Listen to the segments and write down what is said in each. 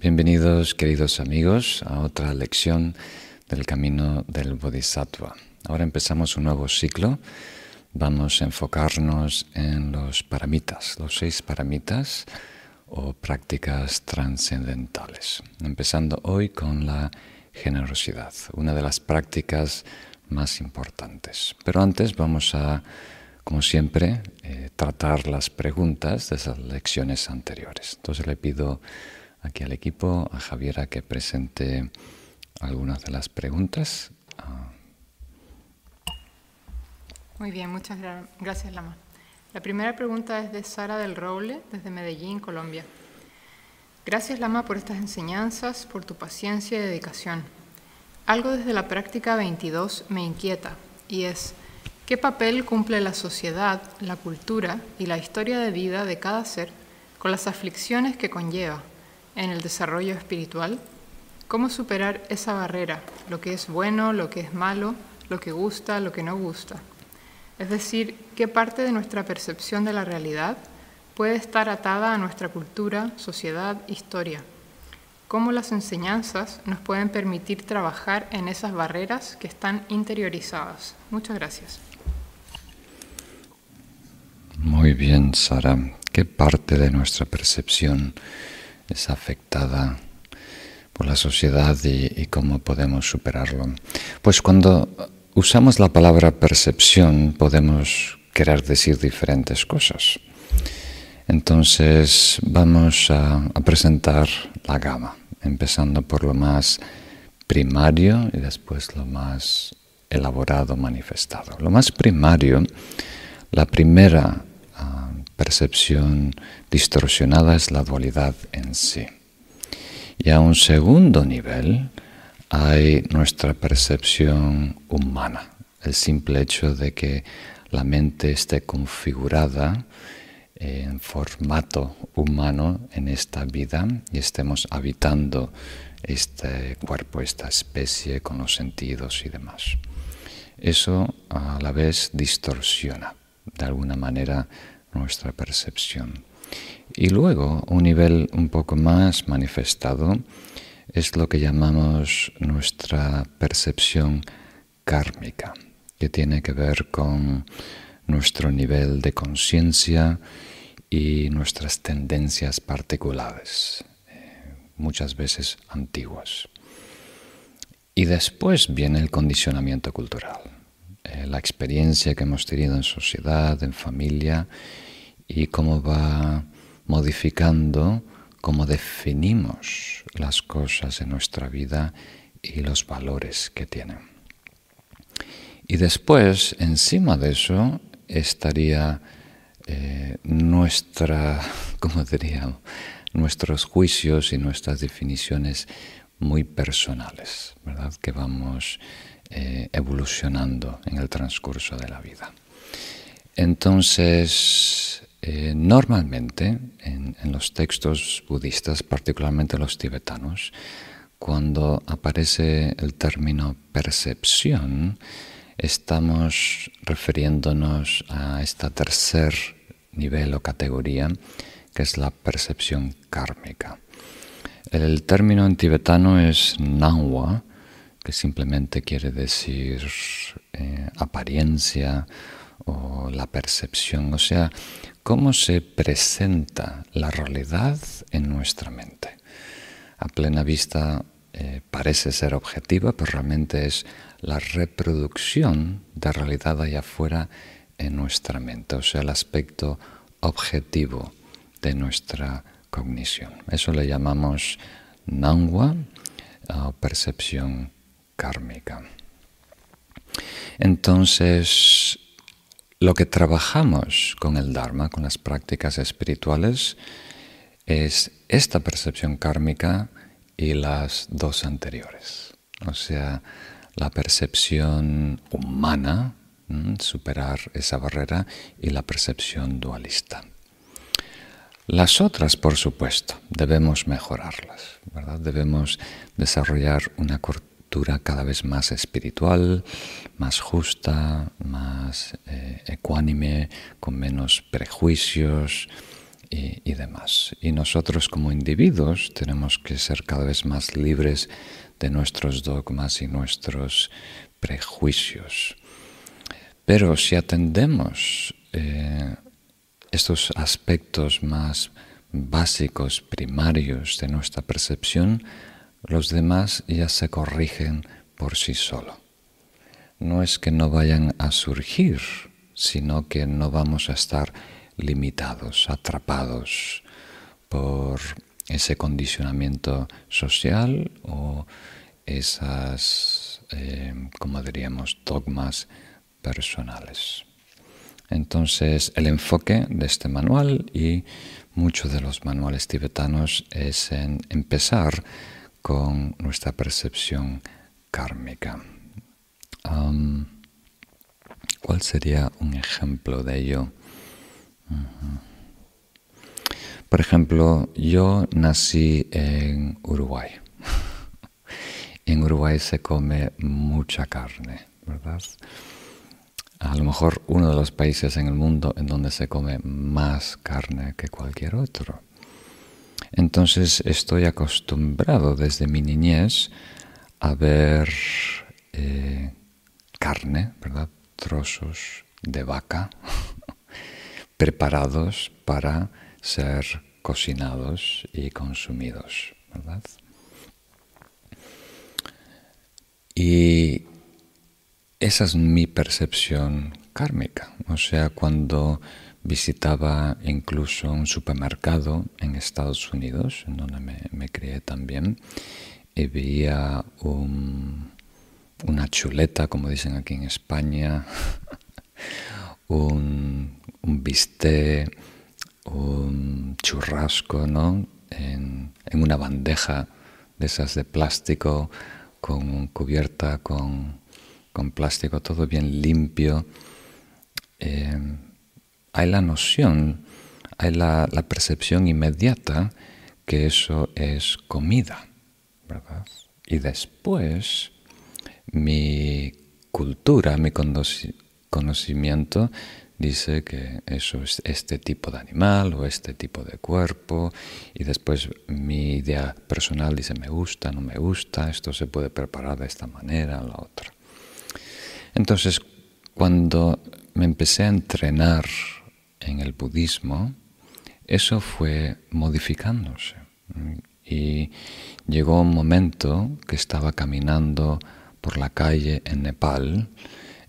Bienvenidos queridos amigos a otra lección del camino del Bodhisattva. Ahora empezamos un nuevo ciclo. Vamos a enfocarnos en los paramitas, los seis paramitas o prácticas trascendentales. Empezando hoy con la generosidad, una de las prácticas más importantes. Pero antes vamos a, como siempre, eh, tratar las preguntas de esas lecciones anteriores. Entonces le pido aquí al equipo, a Javiera, que presente algunas de las preguntas. Ah. Muy bien, muchas gracias, Lama. La primera pregunta es de Sara del Roble, desde Medellín, Colombia. Gracias, Lama, por estas enseñanzas, por tu paciencia y dedicación. Algo desde la práctica 22 me inquieta, y es, ¿qué papel cumple la sociedad, la cultura y la historia de vida de cada ser con las aflicciones que conlleva en el desarrollo espiritual? ¿Cómo superar esa barrera, lo que es bueno, lo que es malo, lo que gusta, lo que no gusta? Es decir, ¿qué parte de nuestra percepción de la realidad puede estar atada a nuestra cultura, sociedad, historia? ¿Cómo las enseñanzas nos pueden permitir trabajar en esas barreras que están interiorizadas? Muchas gracias. Muy bien, Sara. ¿Qué parte de nuestra percepción es afectada por la sociedad y, cómo podemos superarlo. Pues cuando usamos la palabra percepción podemos querer decir diferentes cosas. Entonces vamos a, a presentar la gama, empezando por lo más primario y después lo más elaborado, manifestado. Lo más primario, la primera percepción distorsionada es la dualidad en sí. Y a un segundo nivel hay nuestra percepción humana, el simple hecho de que la mente esté configurada en formato humano en esta vida y estemos habitando este cuerpo, esta especie con los sentidos y demás. Eso a la vez distorsiona de alguna manera nuestra percepción. Y luego, un nivel un poco más manifestado es lo que llamamos nuestra percepción kármica, que tiene que ver con nuestro nivel de conciencia y nuestras tendencias particulares, eh, muchas veces antiguas. Y después viene el condicionamiento cultural, eh, la experiencia que hemos tenido en sociedad, en familia, y cómo va modificando cómo definimos las cosas en nuestra vida y los valores que tienen. Y después, encima de eso, estaría eh, nuestra, ¿cómo diría? nuestros juicios y nuestras definiciones muy personales, ¿verdad? Que vamos eh, evolucionando en el transcurso de la vida. Entonces, eh, normalmente en, los textos budistas, particularmente los tibetanos, cuando aparece el término percepción, estamos refiriéndonos a esta tercer nivel o categoría, que es la percepción kármica. El término en tibetano es nangwa, que simplemente quiere decir eh, apariencia o la percepción, o sea, cómo se presenta la realidad en nuestra mente. A plena vista eh, parece ser objetiva, pero realmente es la reproducción de realidad allá afuera en nuestra mente, o sea, el aspecto objetivo de nuestra cognición. Eso le llamamos nangwa o percepción kármica. Entonces, lo que trabajamos con el Dharma, con las prácticas espirituales, es esta percepción kármica y las dos anteriores. O sea, la percepción humana, superar esa barrera, y la percepción dualista. Las otras, por supuesto, debemos mejorarlas, ¿verdad? Debemos desarrollar una, cada vez más espiritual, más justa, más eh, ecuánime, con menos prejuicios, y, demás. Y nosotros como individuos tenemos que ser cada vez más libres de nuestros dogmas y nuestros prejuicios. Pero si atendemos eh, estos aspectos más básicos, primarios de nuestra percepción, los demás ya se corrigen por sí solo. No es que no vayan a surgir, sino que no vamos a estar limitados, atrapados por ese condicionamiento social o esas, eh, como diríamos, dogmas personales. Entonces, el enfoque de este manual y muchos de los manuales tibetanos es en empezar con nuestra percepción kármica. ¿Cuál sería un ejemplo de ello? Por ejemplo, yo nací en Uruguay. en Uruguay se come mucha carne, ¿verdad? A lo mejor uno de los países en el mundo en donde se come más carne que cualquier otro. Entonces estoy acostumbrado desde mi niñez a ver eh, carne, ¿verdad? Trozos de vaca preparados para ser cocinados y consumidos, ¿verdad? Y esa es mi percepción kármica. O sea, cuando visitaba incluso un supermercado en Estados Unidos, en donde me, crié también, y veía una chuleta, como dicen aquí en España, un, un un churrasco, ¿no? En, una bandeja de esas de plástico, con cubierta con, plástico, todo bien limpio. Eh, hay la noción, hay la, percepción inmediata que eso es comida, ¿verdad? Y después mi cultura, mi conocimiento dice que eso es este tipo de animal o este tipo de cuerpo y después mi idea personal dice me gusta, no me gusta, esto se puede preparar de esta manera o la otra. Entonces, cuando me empecé a entrenar en el budismo, eso fue modificándose. Y llegó un momento que estaba caminando por la calle en Nepal,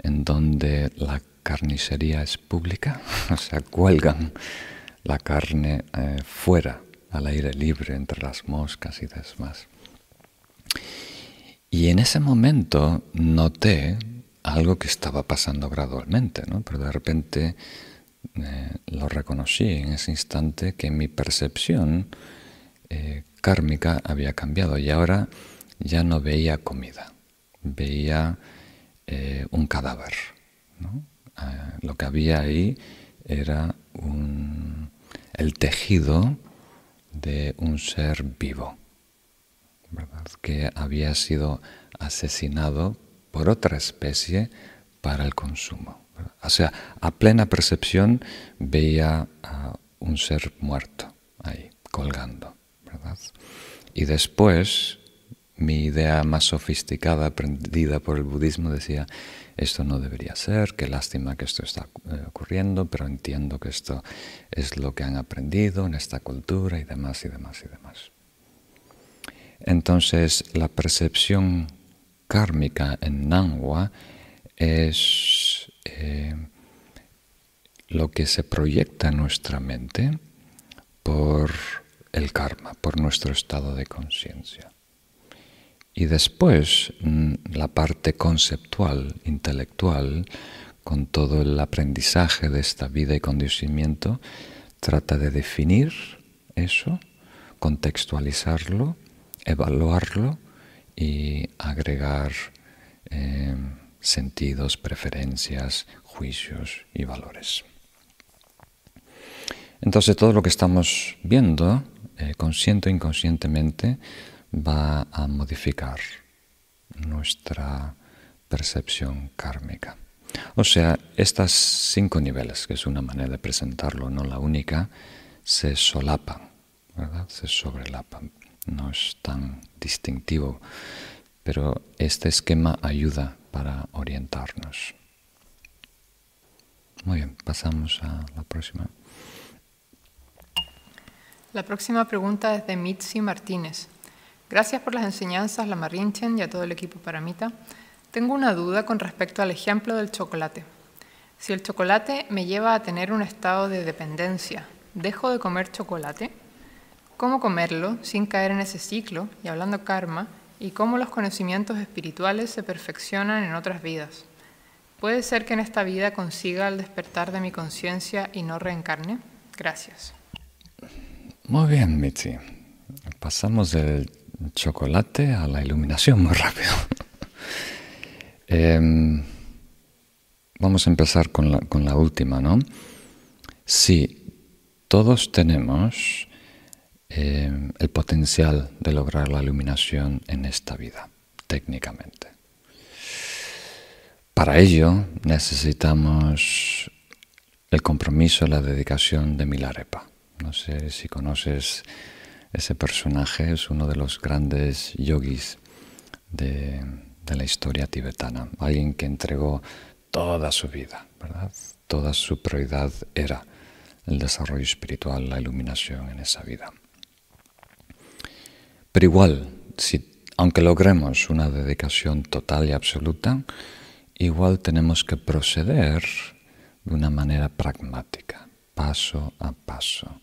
en donde la carnicería es pública, o sea, cuelgan la carne eh, fuera, al aire libre, entre las moscas y demás. Y en ese momento noté algo que estaba pasando gradualmente, ¿no? pero de repente eh, lo reconocí en ese instante que mi percepción eh, kármica había cambiado y ahora ya no veía comida, veía un cadáver. Ah, lo que había ahí era el tejido de un ser vivo, que había sido asesinado por otra especie para el consumo. O sea, a plena percepción veía a un ser muerto ahí, colgando. Y después, mi idea más sofisticada, aprendida por el budismo, decía, esto no debería ser, qué lástima que esto está eh, ocurriendo, pero entiendo que esto es lo que han aprendido en esta cultura y demás y demás y demás. Entonces, la percepción kármica en Nangwa es eh, lo que se proyecta en nuestra mente por el karma, por nuestro estado de conciencia. Y después mm, la parte conceptual, intelectual, con todo el aprendizaje de esta vida y condicionamiento, trata de definir eso, contextualizarlo, evaluarlo y agregar eh, sentidos, preferencias, juicios y valores. Entonces todo lo que estamos viendo, eh, consciente o inconscientemente, va a modificar nuestra percepción kármica. O sea, estas cinco niveles, que es una manera de presentarlo, no la única, se solapan, ¿verdad? Se sobrelapan. No es tan distintivo, pero este esquema ayuda para orientarnos. Muy bien, pasamos a la próxima. La próxima pregunta es de Mitzi Martínez. Gracias por las enseñanzas, la Marinchen y a todo el equipo Paramita. Tengo una duda con respecto al ejemplo del chocolate. Si el chocolate me lleva a tener un estado de dependencia, ¿dejo de comer chocolate? ¿Cómo comerlo sin caer en ese ciclo? Y hablando karma, y cómo los conocimientos espirituales se perfeccionan en otras vidas. ¿Puede ser que en esta vida consiga el despertar de mi conciencia y no reencarne? Gracias. Muy bien, Mitzi. Pasamos del chocolate a la iluminación muy rápido. Em, vamos a empezar con la, con la última, ¿no? Sí, todos tenemos em, el potencial de lograr la iluminación en esta vida, técnicamente. Para ello necesitamos el compromiso, la dedicación de Milarepa. No sé si conoces ese personaje, es uno de los grandes yogis de, la historia tibetana, alguien que entregó toda su vida, ¿verdad? Toda su prioridad era el desarrollo espiritual, la iluminación en esa vida. Pero igual, si, aunque logremos una dedicación total y absoluta, igual tenemos que proceder de una manera pragmática, paso a paso,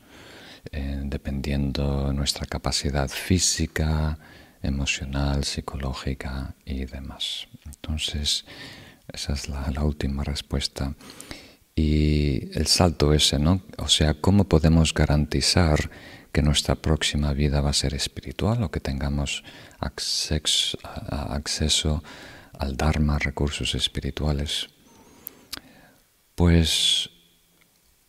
eh, dependiendo de nuestra capacidad física, emocional, psicológica y demás. Entonces, esa es la, la última respuesta. Y el salto ese, ¿no? O sea, ¿cómo podemos garantizar que nuestra próxima vida va a ser espiritual o que tengamos acceso, al Dharma, recursos espirituales? Pues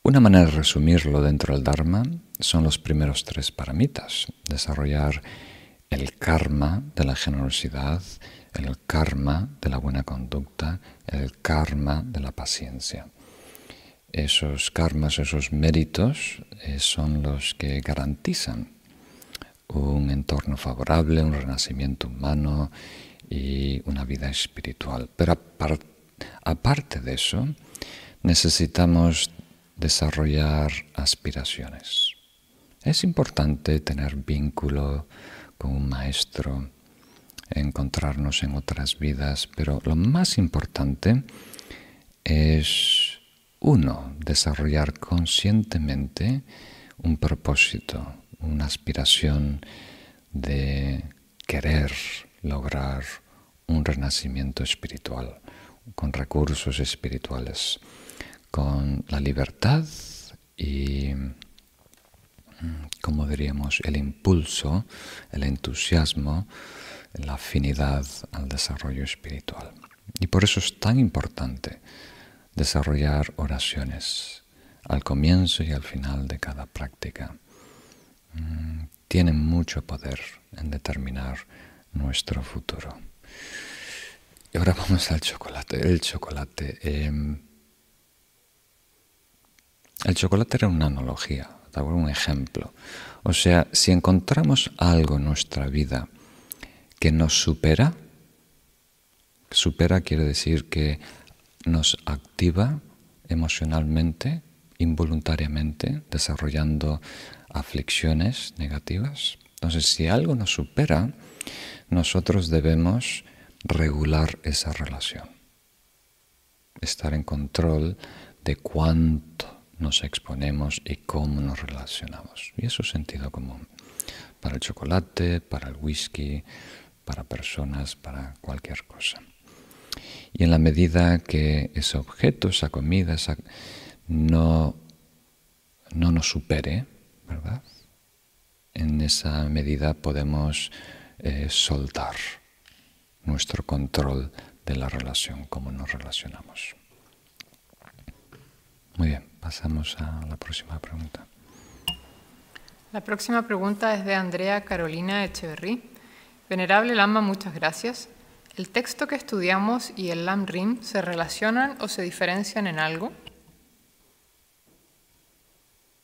una manera de resumirlo dentro del Dharma son los primeros tres paramitas. Desarrollar el karma de la generosidad, el karma de la buena conducta, el karma de la paciencia. Esos karmas, esos méritos eh, son los que garantizan un entorno favorable, un renacimiento humano y una vida espiritual. Pero aparte de eso, necesitamos desarrollar aspiraciones. Es importante tener vínculo con un maestro, encontrarnos en otras vidas, pero lo más importante es, uno, desarrollar conscientemente un propósito, una aspiración de querer lograr un renacimiento espiritual, con recursos espirituales, con la libertad y, mm, como diríamos, el impulso, el entusiasmo, la afinidad al desarrollo espiritual. Y por eso es tan importante desarrollar oraciones al comienzo y al final de cada práctica. Mm, tienen mucho poder en determinar nuestro futuro. Y ahora vamos al chocolate. El chocolate. Em, el chocolate era una analogía, un ejemplo. O sea, si encontramos algo en nuestra vida que nos supera, supera quiere decir que nos activa emocionalmente, involuntariamente, desarrollando aflicciones negativas. Entonces, si algo nos supera, nosotros debemos regular esa relación, estar en control de cuánto nos exponemos y cómo nos relacionamos. Y eso es sentido común para el chocolate, para el whisky, para personas, para cualquier cosa. Y en la medida que ese objeto, esa comida, no, no nos supere, ¿verdad? En esa medida podemos eh, soltar nuestro control de la relación, cómo nos relacionamos. Muy bien, pasamos a la próxima pregunta. La próxima pregunta es de Andrea Carolina Echeverry. Venerable Lama, muchas gracias. ¿El texto que estudiamos y el Lam Rim se relacionan o se diferencian en algo?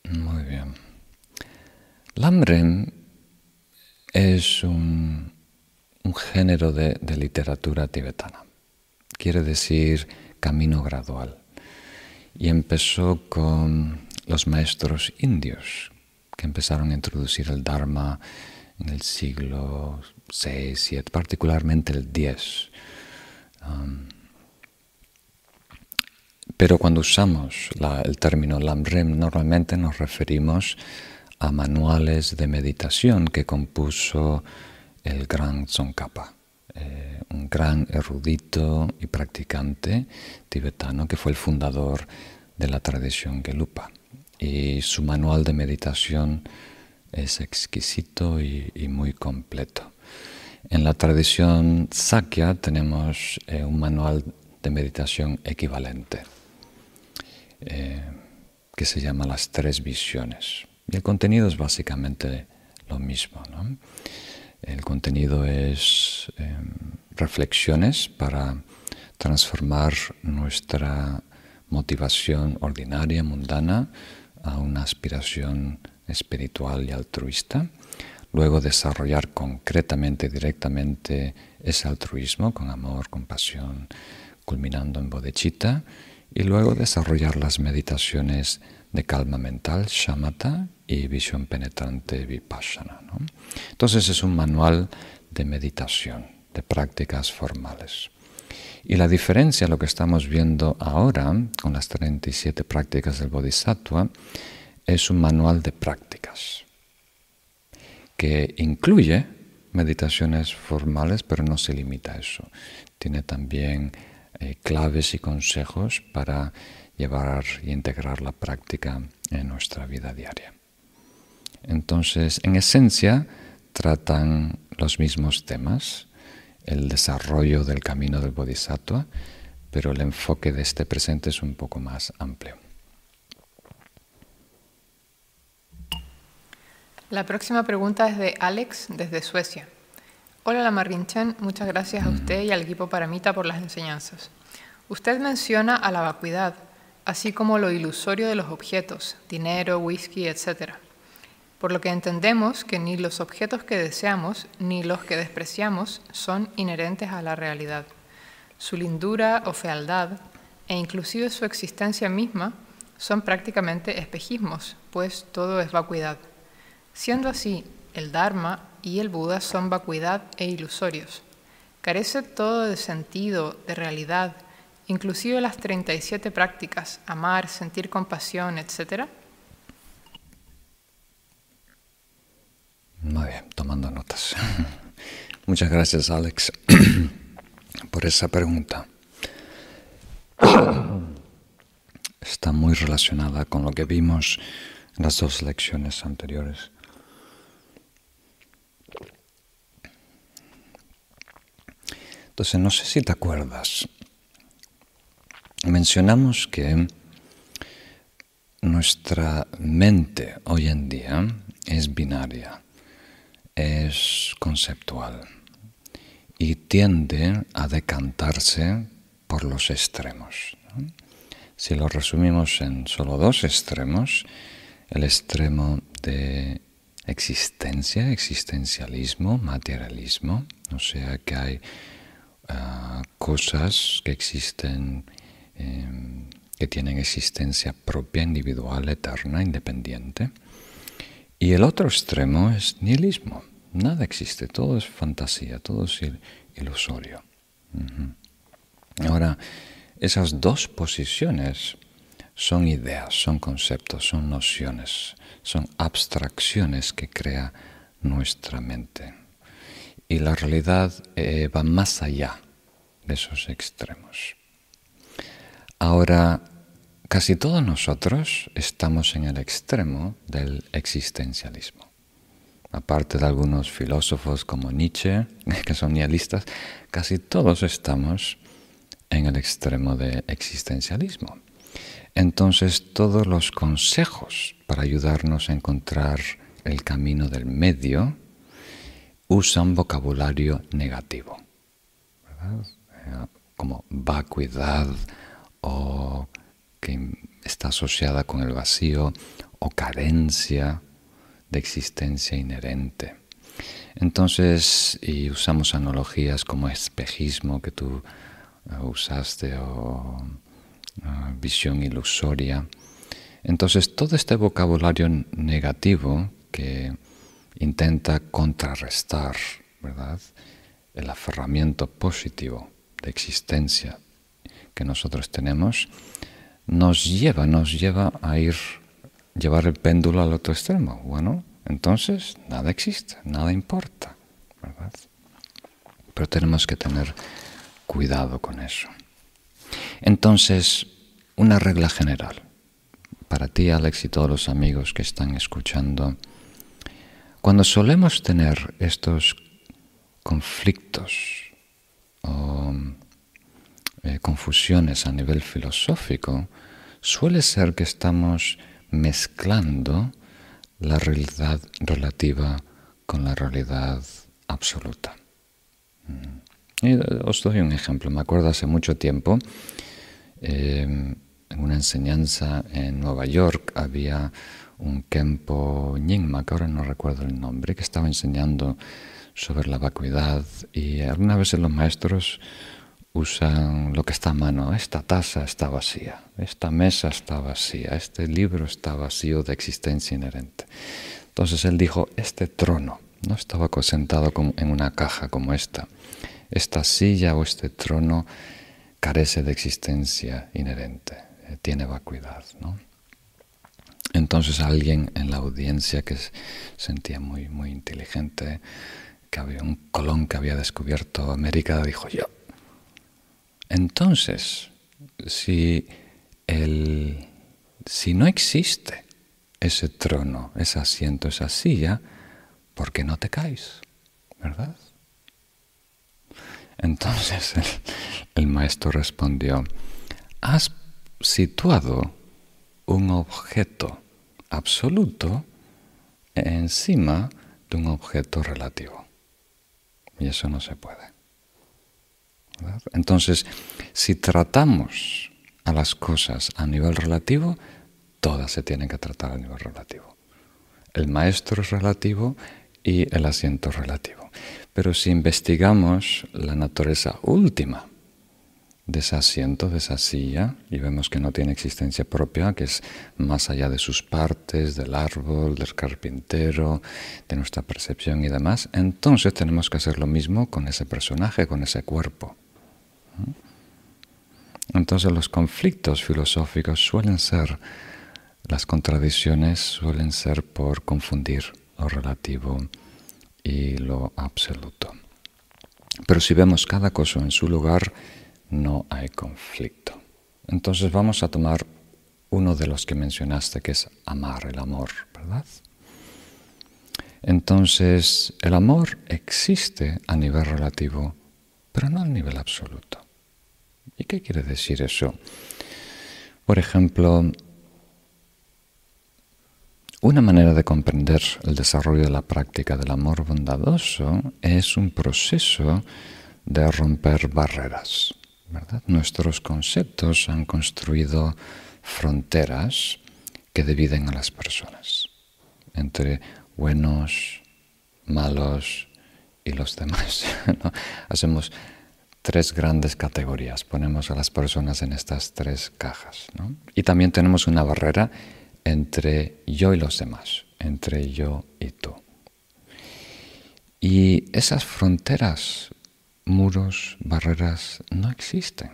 Muy bien. Lamrem es un, género de, literatura tibetana. Quiere decir camino gradual. Y empezó con los maestros indios, que empezaron a introducir el Dharma en el siglo VI, VII, particularmente el X. Um, pero cuando usamos el término Lamrim, normalmente nos referimos a manuales de meditación que compuso el gran Tsongkhapa, eh, un gran erudito y practicante tibetano que fue el fundador de la tradición Gelupa. Y su manual de meditación es exquisito y, muy completo. En la tradición Sakya tenemos eh, un manual de meditación equivalente eh, que se llama Las Tres Visiones. Y el contenido es básicamente lo mismo. El contenido es em, reflexiones para transformar nuestra motivación ordinaria, mundana, a una aspiración espiritual y altruista. Luego desarrollar concretamente, directamente ese altruismo con amor, compasión, culminando en bodhicitta. Y luego desarrollar las meditaciones de calma mental, shamatha, y visión penetrante, vipassana. Entonces es un manual de meditación, de prácticas formales. Y la diferencia, lo que estamos viendo ahora con las 37 prácticas del Bodhisattva, es un manual de prácticas que incluye meditaciones formales, pero no se limita a eso. Tiene también eh, claves y consejos para llevar y integrar la práctica en nuestra vida diaria. Entonces, en esencia, tratan los mismos temas, el desarrollo del camino del bodhisattva, pero el enfoque de este presente es un poco más amplio. La próxima pregunta es de Alex desde Suecia. Hola Lamarrinchen, muchas gracias a usted y al equipo Paramita por las enseñanzas. Usted menciona a la vacuidad, así como lo ilusorio de los objetos, dinero, whisky, etc. Por lo que entendemos que ni los objetos que deseamos ni los que despreciamos son inherentes a la realidad. Su lindura o fealdad e inclusive su existencia misma son prácticamente espejismos, pues todo es vacuidad. Siendo así, el Dharma y el Buda son vacuidad e ilusorios. Carece todo de sentido, de realidad, inclusive las 37 prácticas, amar, sentir compasión, etc. Muy bien, tomando notas. Muchas gracias, Alex, por esa pregunta. Está muy relacionada con lo que vimos en las dos lecciones anteriores. Entonces, no sé si te acuerdas, mencionamos que nuestra mente hoy en día es binaria, es conceptual y tiende a decantarse por los extremos. Si lo resumimos en solo dos extremos, el extremo de existencia, existencialismo, materialismo, o sea que hay cosas que existen Em, que tienen existencia propia, individual, eterna, independiente. Y el otro extremo es nihilismo. Nada existe, todo es fantasía, todo es ilusorio. Ahora, esas dos posiciones son ideas, son conceptos, son nociones, son abstracciones que crea nuestra mente. Y la realidad eh, va más allá de esos extremos. Ahora, casi todos nosotros estamos en el extremo del existencialismo. Aparte de algunos filósofos como Nietzsche, que son nihilistas, casi todos estamos en el extremo del existencialismo. Entonces, todos los consejos para ayudarnos a encontrar el camino del medio usan vocabulario negativo, eh, como vacuidad, o que está asociada con el vacío o carencia, de existencia inherente. Entonces, y usamos analogías como espejismo que tú eh, usaste o eh, visión ilusoria. Entonces, todo este vocabulario negativo que intenta contrarrestar, ¿verdad? El aferramiento positivo de existencia que nosotros tenemos, nos lleva, nos lleva a ir, llevar el péndulo al otro extremo. Bueno, entonces nada existe, nada importa, ¿verdad? Pero tenemos que tener cuidado con eso. Entonces, una regla general para ti, Alex, y todos los amigos que están escuchando, cuando solemos tener estos conflictos o eh, confusiones a nivel filosófico, suele ser que estamos mezclando la realidad relativa con la realidad absoluta. Mm. Eh, os doy un ejemplo. Me acuerdo hace mucho tiempo, eh, en una enseñanza en Nueva York, había un Kempo Nyingma, que ahora no recuerdo el nombre, que estaba enseñando sobre la vacuidad y algunas veces los maestros usan lo que está a mano. Esta taza está vacía, esta mesa está vacía, este libro está vacío de existencia inherente. Entonces él dijo, este trono no estaba sentado en una caja como esta. Esta silla o este trono carece de existencia inherente, eh, tiene vacuidad. ¿no? Entonces alguien en la audiencia que sentía muy, muy inteligente, que había un Colón que había descubierto América, dijo, yo, entonces, si, si no existe ese trono, ese asiento, esa silla, ¿por qué no te caes? ¿Verdad? Entonces el, maestro respondió, has situado un objeto absoluto encima de un objeto relativo. Y eso no se puede. Entonces, si tratamos a las cosas a nivel relativo, todas se tienen que tratar a nivel relativo. El maestro es relativo y el asiento relativo. Pero si investigamos la naturaleza última de ese asiento, de esa silla, y vemos que no tiene existencia propia, que es más allá de sus partes, del árbol, del carpintero, de nuestra percepción y demás, entonces tenemos que hacer lo mismo con ese personaje, con ese cuerpo. Entonces los conflictos filosóficos suelen ser, las contradicciones suelen ser por confundir lo relativo y lo absoluto. Pero si vemos cada cosa en su lugar, no hay conflicto. Entonces vamos a tomar uno de los que mencionaste, que es amar, el amor, ¿verdad? Entonces, el amor existe a nivel relativo, pero no a nivel absoluto. ¿Y qué quiere decir eso? Por ejemplo, una manera de comprender el desarrollo de la práctica del amor bondadoso es un proceso de romper barreras. Nuestros conceptos han construido fronteras que dividen a las personas entre buenos, malos y los demás. Hacemos tres grandes categorías. Ponemos a las personas en estas tres cajas. Y también tenemos una barrera entre yo y los demás, entre yo y tú. Y esas fronteras, muros, barreras, no existen.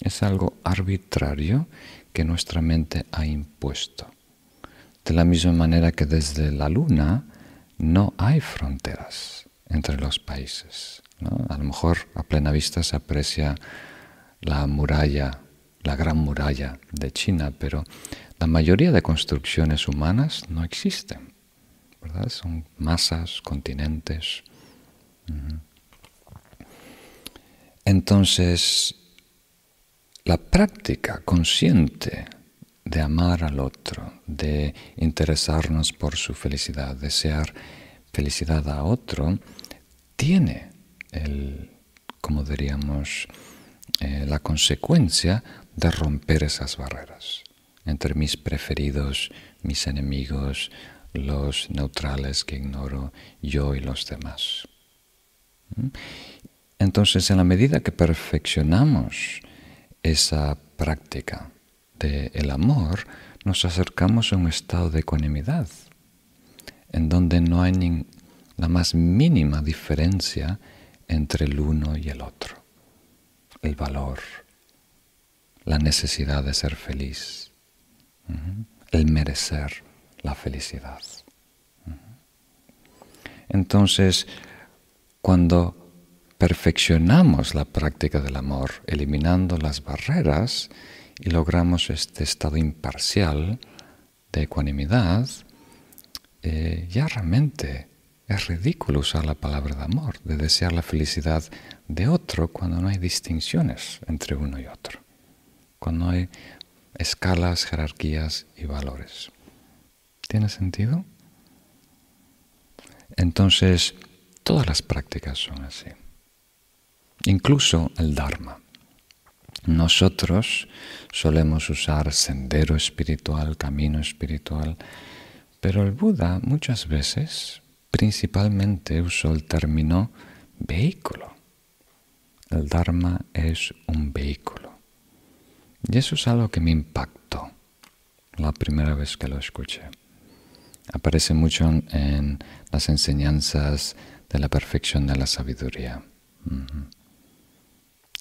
Es algo arbitrario que nuestra mente ha impuesto. De la misma manera que desde la luna no hay fronteras entre los países. A lo mejor a plena vista se aprecia la muralla, la gran muralla de China, pero la mayoría de construcciones humanas no existen. Son masas, continentes. Entonces, la práctica consciente de amar al otro, de interesarnos por su felicidad, desear felicidad a otro, tiene el, como diríamos, eh, la consecuencia de romper esas barreras entre mis preferidos, mis enemigos, los neutrales que ignoro yo y los demás. ¿Mm? Entonces, en la medida que perfeccionamos esa práctica del amor, nos acercamos a un estado de ecuanimidad, en donde no hay la más mínima diferencia entre el uno y el otro. El valor, la necesidad de ser feliz, el merecer la felicidad. Entonces, cuando perfeccionamos la práctica del amor, eliminando las barreras y logramos este estado imparcial de ecuanimidad, eh, ya realmente es ridículo usar la palabra de amor, de desear la felicidad de otro cuando no hay distinciones entre uno y otro, cuando no hay escalas, jerarquías y valores. ¿Tiene sentido? Entonces, todas las prácticas son así. Incluso el Dharma. Nosotros solemos usar sendero espiritual, camino espiritual, pero el Buda muchas veces principalmente usó el término vehículo. El Dharma es un vehículo. Y eso es algo que me impactó la primera vez que lo escuché. Aparece mucho en las enseñanzas de la perfección de la sabiduría.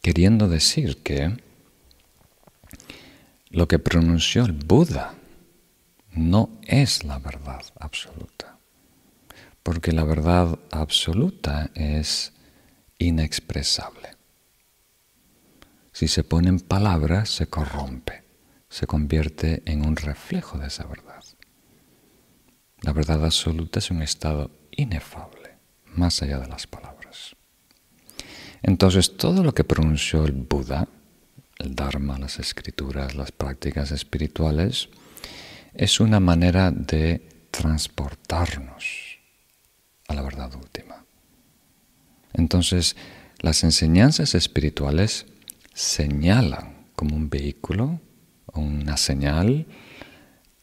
Queriendo decir que lo que pronunció el Buda no es la verdad absoluta, porque la verdad absoluta es inexpresable. Si se pone en palabras, se corrompe, se convierte en un reflejo de esa verdad. La verdad absoluta es un estado inefable, más allá de las palabras. Entonces, todo lo que pronunció el Buda, el Dharma, las escrituras, las prácticas espirituales, es una manera de transportarnos a la verdad última. Entonces, las enseñanzas espirituales señalan como un vehículo, una señal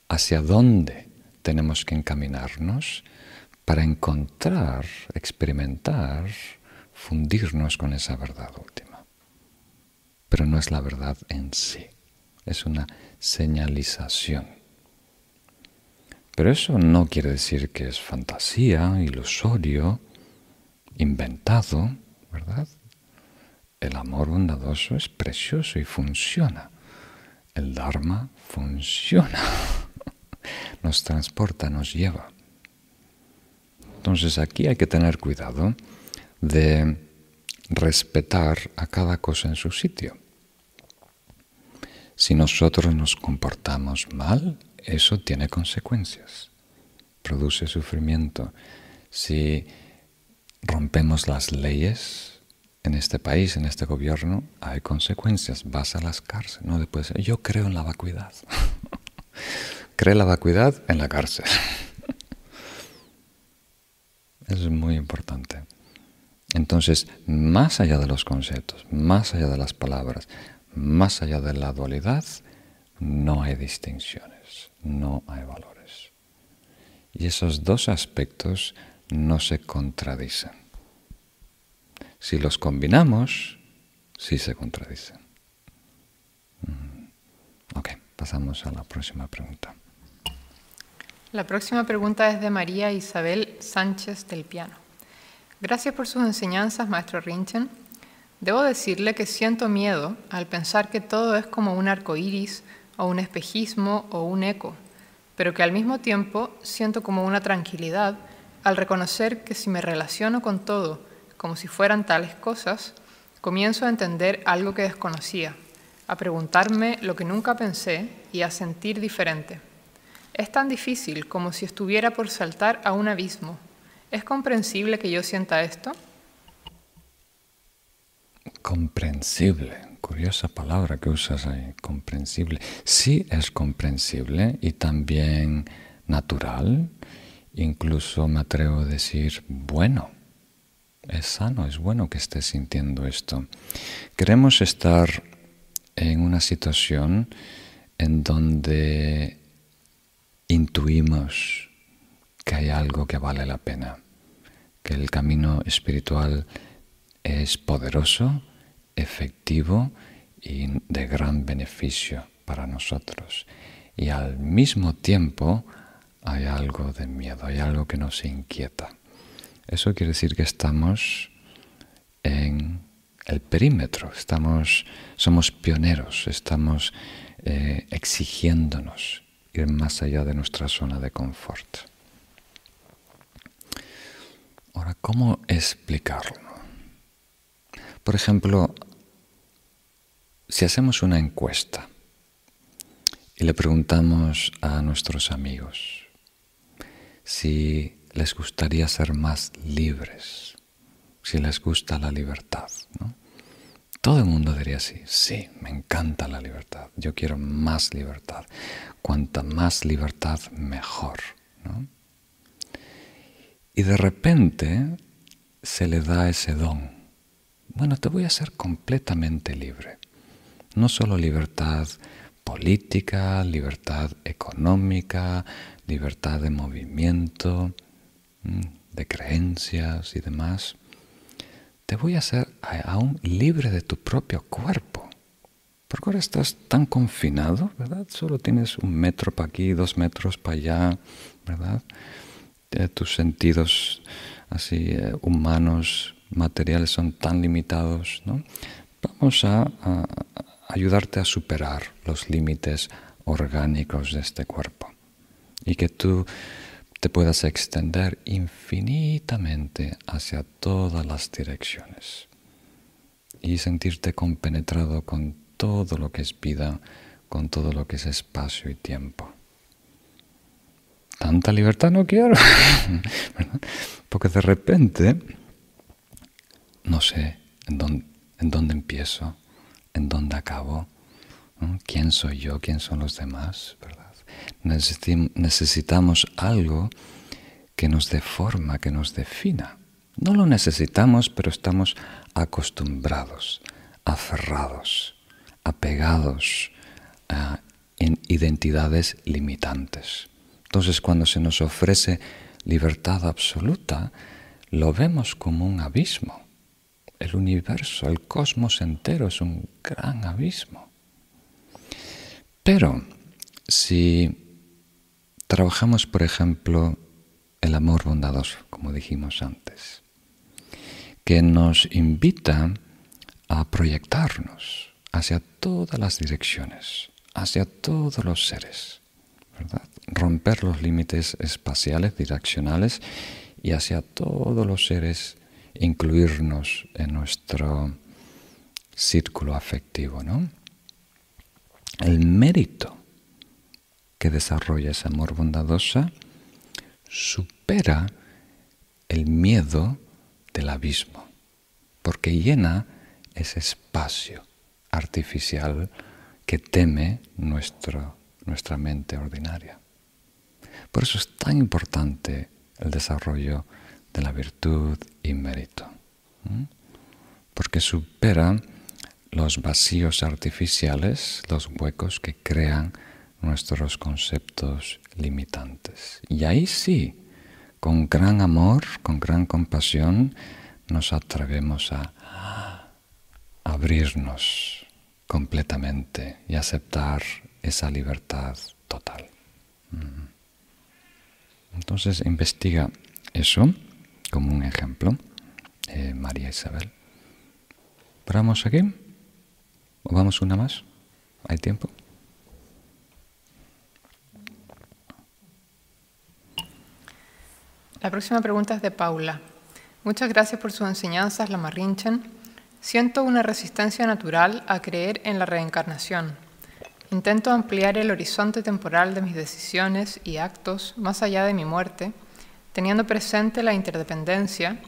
hacia dónde tenemos que encaminarnos para encontrar, experimentar, fundirnos con esa verdad última. Pero no es la verdad en sí, es una señalización. Pero eso no quiere decir que es fantasía, ilusorio, inventado, ¿verdad? El amor bondadoso es precioso y funciona. El Dharma funciona. nos transporta, nos lleva. Entonces aquí hay que tener cuidado de respetar a cada cosa en su sitio. Si nosotros nos comportamos mal, eso tiene consecuencias, produce sufrimiento. Si rompemos las leyes en este país, en este gobierno, hay consecuencias. Vas a las cárceles. No después, yo creo en la vacuidad. cree la vacuidad en la cárcel. Es muy importante. Entonces, más allá de los conceptos, más allá de las palabras, más allá de la dualidad, no hay distinciones, no hay valores. Y esos dos aspectos no se contradicen. Si los combinamos, sí se contradicen. Mm. Ok, pasamos a la próxima pregunta. La próxima pregunta es de María Isabel Sánchez del Piano. Gracias por sus enseñanzas, maestro Rinchen. Debo decirle que siento miedo al pensar que todo es como un arco iris, o un espejismo, o un eco, pero que al mismo tiempo siento como una tranquilidad al reconocer que si me relaciono con todo como si fueran tales cosas, comienzo a entender algo que desconocía, a preguntarme lo que nunca pensé y a sentir diferente. Es tan difícil como si estuviera por saltar a un abismo. ¿Es comprensible que yo sienta esto? Comprensible, curiosa palabra que usas ahí, comprensible. Sí es comprensible y también natural, incluso me atrevo a decir bueno. Es sano, es bueno que estés sintiendo esto. Queremos estar en una situación en donde intuimos que hay algo que vale la pena, que el camino espiritual es poderoso, efectivo y de gran beneficio para nosotros. Y al mismo tiempo hay algo de miedo, hay algo que nos inquieta. Eso quiere decir que estamos en el perímetro, estamos, somos pioneros, estamos eh, exigiéndonos ir más allá de nuestra zona de confort. Ahora, ¿cómo explicarlo? Por ejemplo, si hacemos una encuesta y le preguntamos a nuestros amigos si les gustaría ser más libres, si les gusta la libertad. Todo el mundo diría así, sí, me encanta la libertad, yo quiero más libertad. Cuanta más libertad, mejor. ¿no? Y de repente se le da ese don. Bueno, te voy a hacer completamente libre. No solo libertad política, libertad económica, libertad de movimiento, de creencias y demás te voy a hacer aún libre de tu propio cuerpo. Porque ahora estás tan confinado, ¿verdad? Solo tienes un metro para aquí, dos metros para allá, ¿verdad? Tus sentidos así eh, humanos, materiales son tan limitados, ¿no? Vamos a ayudarte a superar los límites orgánicos de este cuerpo y que tú te puedas extender infinitamente hacia todas las direcciones y sentirte compenetrado con todo lo que es vida, con todo lo que es espacio y tiempo. Tanta libertad no quiero, porque de repente no sé en dónde, empiezo, en dónde acabo, quién soy yo, quién son los demás, ¿verdad? necesitamos algo que nos dé forma, que nos defina. No lo necesitamos, pero estamos acostumbrados, aferrados, apegados a, en identidades limitantes. Entonces cuando se nos ofrece libertad absoluta, lo vemos como un abismo. El universo, el cosmos entero es un gran abismo. Pero si trabajamos, por ejemplo, el amor bondadoso, como dijimos antes, que nos invita a proyectarnos hacia todas las direcciones, hacia todos los seres, romper los límites espaciales, direccionales y hacia todos los seres incluirnos en nuestro círculo afectivo. ¿no? El mérito que desarrolla ese amor bondadoso supera el miedo del abismo, porque llena ese espacio artificial que teme nuestro, nuestra mente ordinaria. Por eso es tan importante el desarrollo de la virtud y mérito, porque supera los vacíos artificiales, los huecos que crean nuestros conceptos limitantes. Y ahí sí, con gran amor, con gran compasión, nos atrevemos a abrirnos completamente y aceptar esa libertad total. Mm. Entonces investiga eso como un ejemplo, eh, María Isabel. ¿Paramos aquí? ¿O vamos una más? ¿Hay tiempo? La próxima pregunta es de Paula. Muchas gracias por sus enseñanzas, la Marrinchen. Siento una resistencia natural a creer en la reencarnación. Intento ampliar el horizonte temporal de mis decisiones y actos más allá de mi muerte, teniendo presente la interdependencia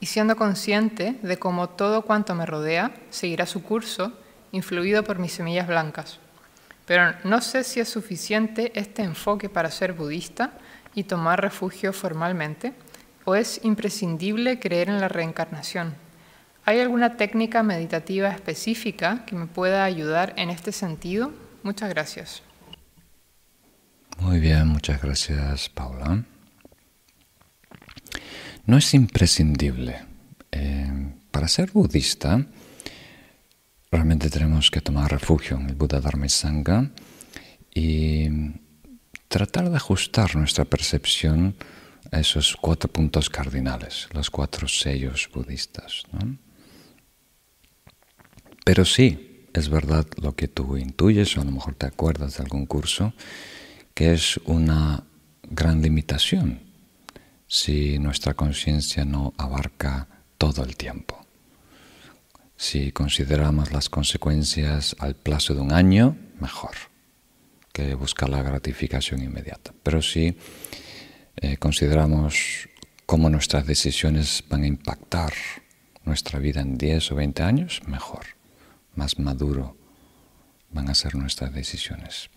y siendo consciente de cómo todo cuanto me rodea seguirá su curso, influido por mis semillas blancas. Pero no sé si es suficiente este enfoque para ser budista y tomar refugio formalmente? ¿O es imprescindible creer en la reencarnación? ¿Hay alguna técnica meditativa específica que me pueda ayudar en este sentido? Muchas gracias. Muy bien, muchas gracias Paula. no es imprescindible. Eh, para ser budista, realmente tenemos que tomar refugio en el Buda Dharma y Sangha y tratar de ajustar nuestra percepción a esos cuatro puntos cardinales, los cuatro sellos budistas. Pero sí, es verdad lo que tú intuyes, o a lo mejor te acuerdas de algún curso, que es una gran limitación si nuestra conciencia no abarca todo el tiempo. Si consideramos las consecuencias al plazo de un año, mejor que buscar la gratificación inmediata. Pero si eh, consideramos cómo nuestras decisiones van a impactar nuestra vida en 10 o 20 años, mejor, más maduro van a ser nuestras decisiones.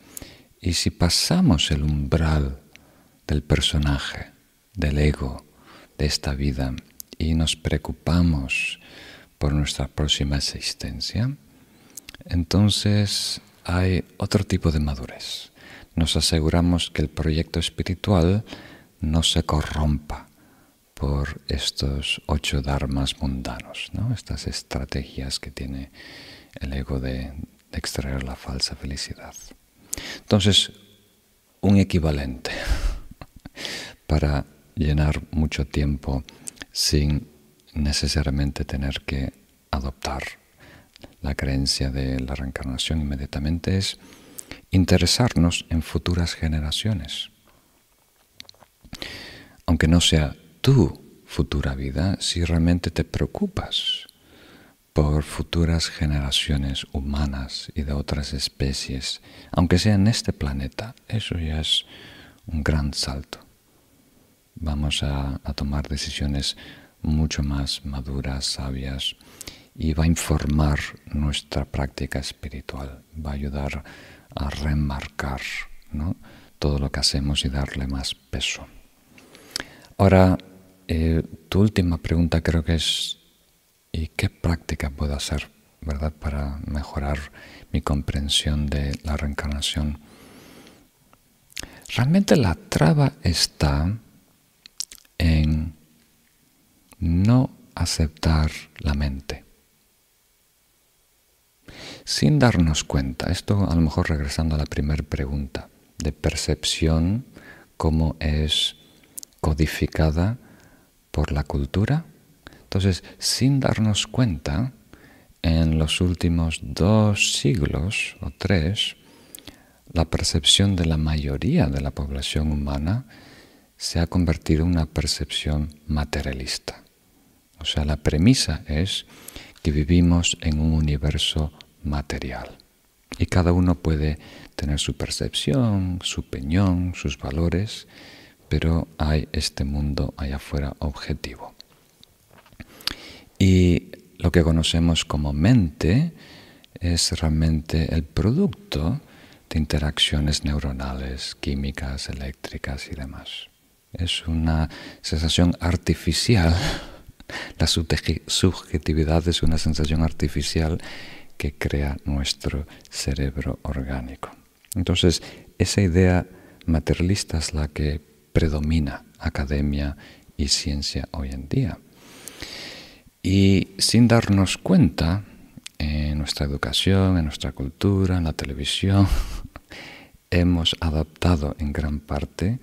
Y si pasamos el umbral del personaje, del ego, de esta vida, y nos preocupamos por nuestra próxima existencia, entonces hay otro tipo de madurez. Nos aseguramos que el proyecto espiritual no se corrompa por estos ocho dharmas mundanos, ¿no? estas estrategias que tiene el ego de, extraer la falsa felicidad. Entonces, un equivalente para llenar mucho tiempo sin necesariamente tener que adoptar la creencia de la reencarnación inmediatamente es interesarnos en futuras generaciones. Aunque no sea tu futura vida, si realmente te preocupas por futuras generaciones humanas y de otras especies, aunque sea en este planeta, eso ya es un gran salto. Vamos a, tomar decisiones mucho más maduras, sabias, y va a informar nuestra práctica espiritual, va a ayudar a remarcar todo lo que hacemos y darle más peso. Ahora, eh, tu última pregunta creo que es ¿Y qué práctica puedo hacer, verdad, para mejorar mi comprensión de la reencarnación? Realmente la traba está en no aceptar la mente. Sin darnos cuenta, esto a lo mejor regresando a la primera pregunta, de percepción, cómo es codificada por la cultura, entonces, sin darnos cuenta, en los últimos dos siglos o tres, la percepción de la mayoría de la población humana se ha convertido en una percepción materialista. O sea, la premisa es que vivimos en un universo material y cada uno puede tener su percepción, su opinión, sus valores, pero hay este mundo allá afuera objetivo. Y lo que conocemos como mente es realmente el producto de interacciones neuronales, químicas, eléctricas y demás. Es una sensación artificial. La subjetividad es una sensación artificial que crea nuestro cerebro orgánico. Entonces, esa idea materialista es la que predomina academia y ciencia hoy en día. Y sin darnos cuenta, en nuestra educación, en nuestra cultura, en la televisión, hemos adoptado en gran parte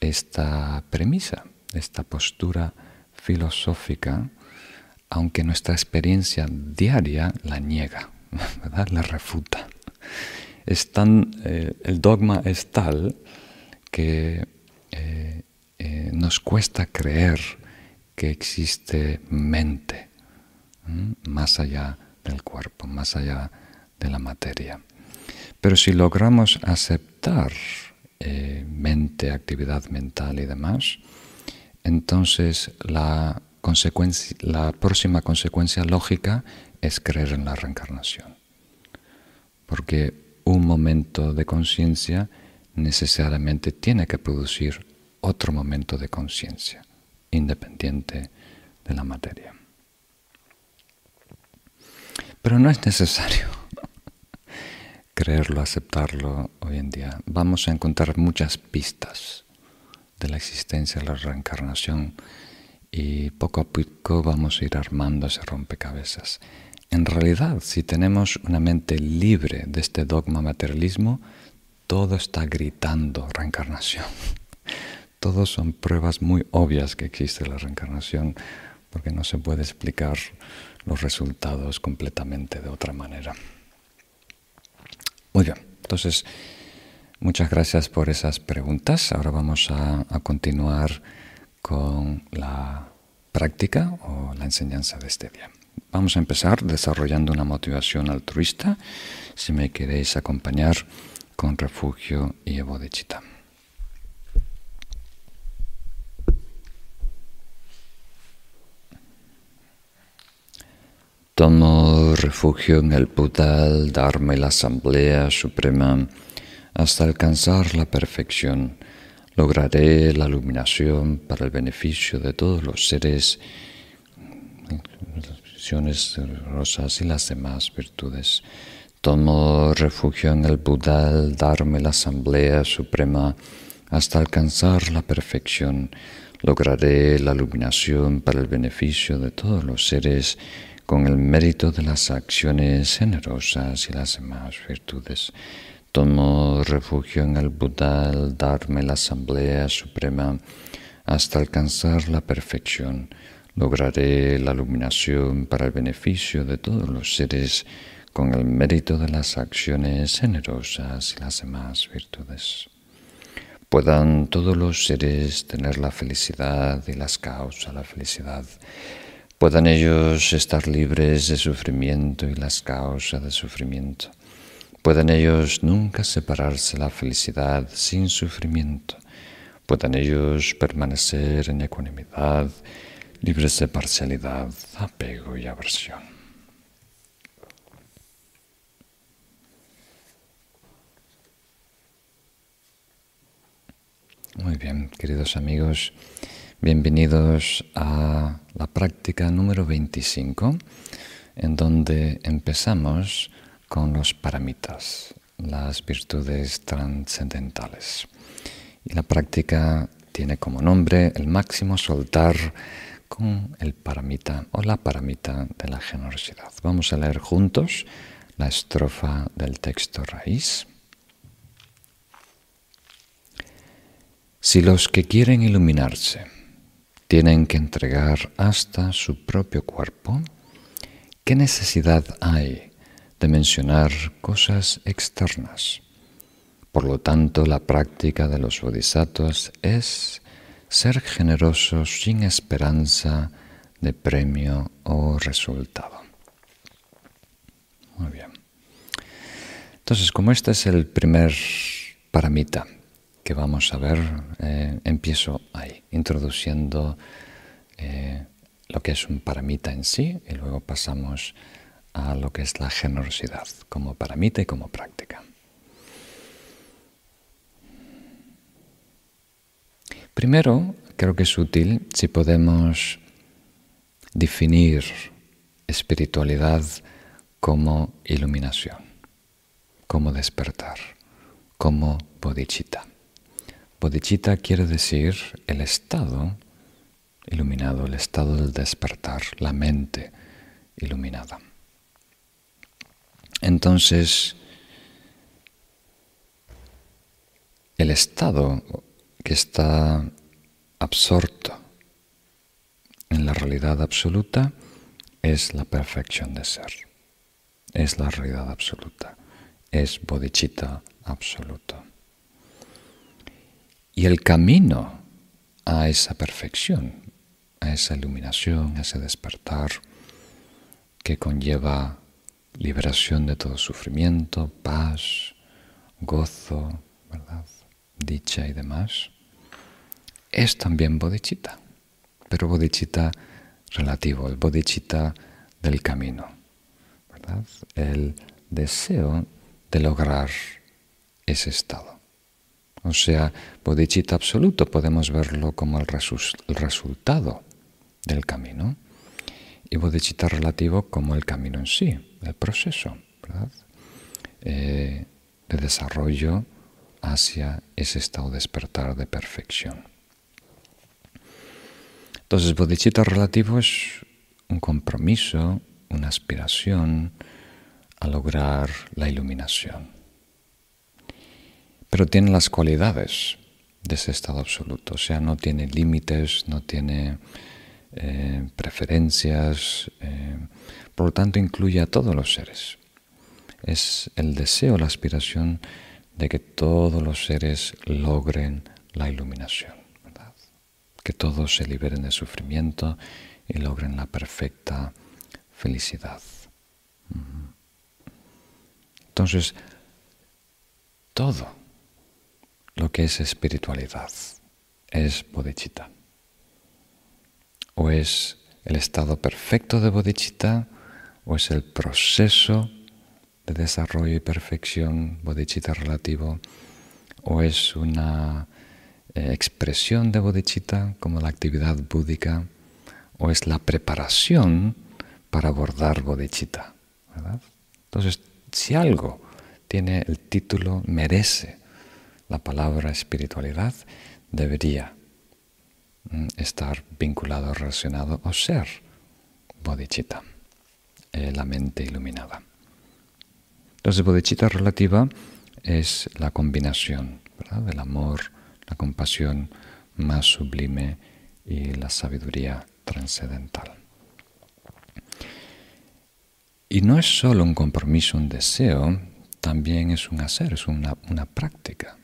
esta premisa, esta postura filosófica, aunque nuestra experiencia diaria la niega, ¿verdad? la refuta. Eh, el dogma es tal que eh, eh, nos cuesta creer que existe mente más allá del cuerpo, más allá de la materia. Pero si logramos aceptar eh, mente, actividad mental y demás, entonces la, la próxima consecuencia lógica es creer en la reencarnación. Porque un momento de conciencia necesariamente tiene que producir otro momento de conciencia independiente de la materia. Pero no es necesario creerlo, aceptarlo hoy en día. Vamos a encontrar muchas pistas de la existencia de la reencarnación y poco a poco vamos a ir armando ese rompecabezas. En realidad, si tenemos una mente libre de este dogma materialismo, todo está gritando reencarnación. Todos son pruebas muy obvias que existe la reencarnación, porque no se puede explicar los resultados completamente de otra manera. Muy bien, entonces, muchas gracias por esas preguntas. Ahora vamos a, continuar con la práctica o la enseñanza de este día. Vamos a empezar desarrollando una motivación altruista. Si me queréis acompañar con refugio y bodhicitta. Tomo refugio en el Dharma y la Asamblea Suprema hasta alcanzar la perfección. Lograré la iluminación para el beneficio de todos los seres rosas y las demás virtudes. Tomo refugio en el Buda, el Dharma y la Asamblea Suprema hasta alcanzar la perfección. Lograré la iluminación para el beneficio de todos los seres con el mérito de las acciones generosas y las demás virtudes. Tomo refugio en el Buda, el Dharma y la Asamblea Suprema hasta alcanzar la perfección lograré la iluminación para el beneficio de todos los seres con el mérito de las acciones generosas y las demás virtudes. Puedan todos los seres tener la felicidad y las causas de la felicidad. Puedan ellos estar libres de sufrimiento y las causas de sufrimiento. Puedan ellos nunca separarse la felicidad sin sufrimiento. Puedan ellos permanecer en ecuanimidad libres de parcialidad, apego y aversión. Muy bien, queridos amigos, bienvenidos a la práctica número 25, en donde empezamos con los paramitas, las virtudes trascendentales. Y la práctica tiene como nombre el máximo soltar con el paramita o la paramita de la generosidad. Vamos a leer juntos la estrofa del texto raíz. Si los que quieren iluminarse tienen que entregar hasta su propio cuerpo, ¿qué necesidad hay de mencionar cosas externas? Por lo tanto, la práctica de los bodhisattvas es ser generosos sin esperanza de premio o resultado. Muy bien. Entonces, como este es el primer paramita que vamos a ver, eh, empiezo ahí, introduciendo eh, lo que es un paramita en sí y luego pasamos a lo que es la generosidad como paramita y como práctica. Primero, creo que es útil si podemos definir espiritualidad como iluminación, como despertar, como bodhicitta. Bodhicitta quiere decir el estado iluminado, el estado del despertar, la mente iluminada. Entonces, el estado que está absorto en la realidad absoluta es la perfección de ser, es la realidad absoluta, es bodhicitta absoluto. Y el camino a esa perfección, a esa iluminación, a ese despertar que conlleva liberación de todo sufrimiento, paz, gozo, ¿verdad? dicha y demás, es también bodhicitta, pero bodhicitta relativo, el bodhicitta del camino, ¿verdad? El deseo de lograr ese estado. O sea, bodhicitta absoluto podemos verlo como el, resultado del camino y bodhicitta relativo como el camino en sí, el proceso. Eh, de desarrollo hacia ese estado despertar de perfección. Entonces, bodhicitta relativo es un compromiso, una aspiración a lograr la iluminación. Pero tiene las cualidades de ese estado absoluto, o sea, no tiene límites, no tiene eh, preferencias, eh, por lo tanto incluye a todos los seres. Es el deseo, la aspiración de que todos los seres logren la iluminación, que todos se liberen de sufrimiento y logren la perfecta felicidad. Entonces, todo lo que es espiritualidad. Es bodhicitta. O es el estado perfecto de bodhicitta, o es el proceso de desarrollo y perfección bodhicitta relativo, o es una eh, expresión de bodhicitta como la actividad búdica, o es la preparación para abordar bodhicitta. Entonces, si algo tiene el título, merece la palabra espiritualidad, debería mm, estar vinculado, relacionado o ser bodhicitta, eh, la mente iluminada. Entonces, bodhicitta relativa es la combinación del amor, la compasión más sublime y la sabiduría trascendental. Y no es solo un compromiso, un deseo, también es un hacer, es una, práctica.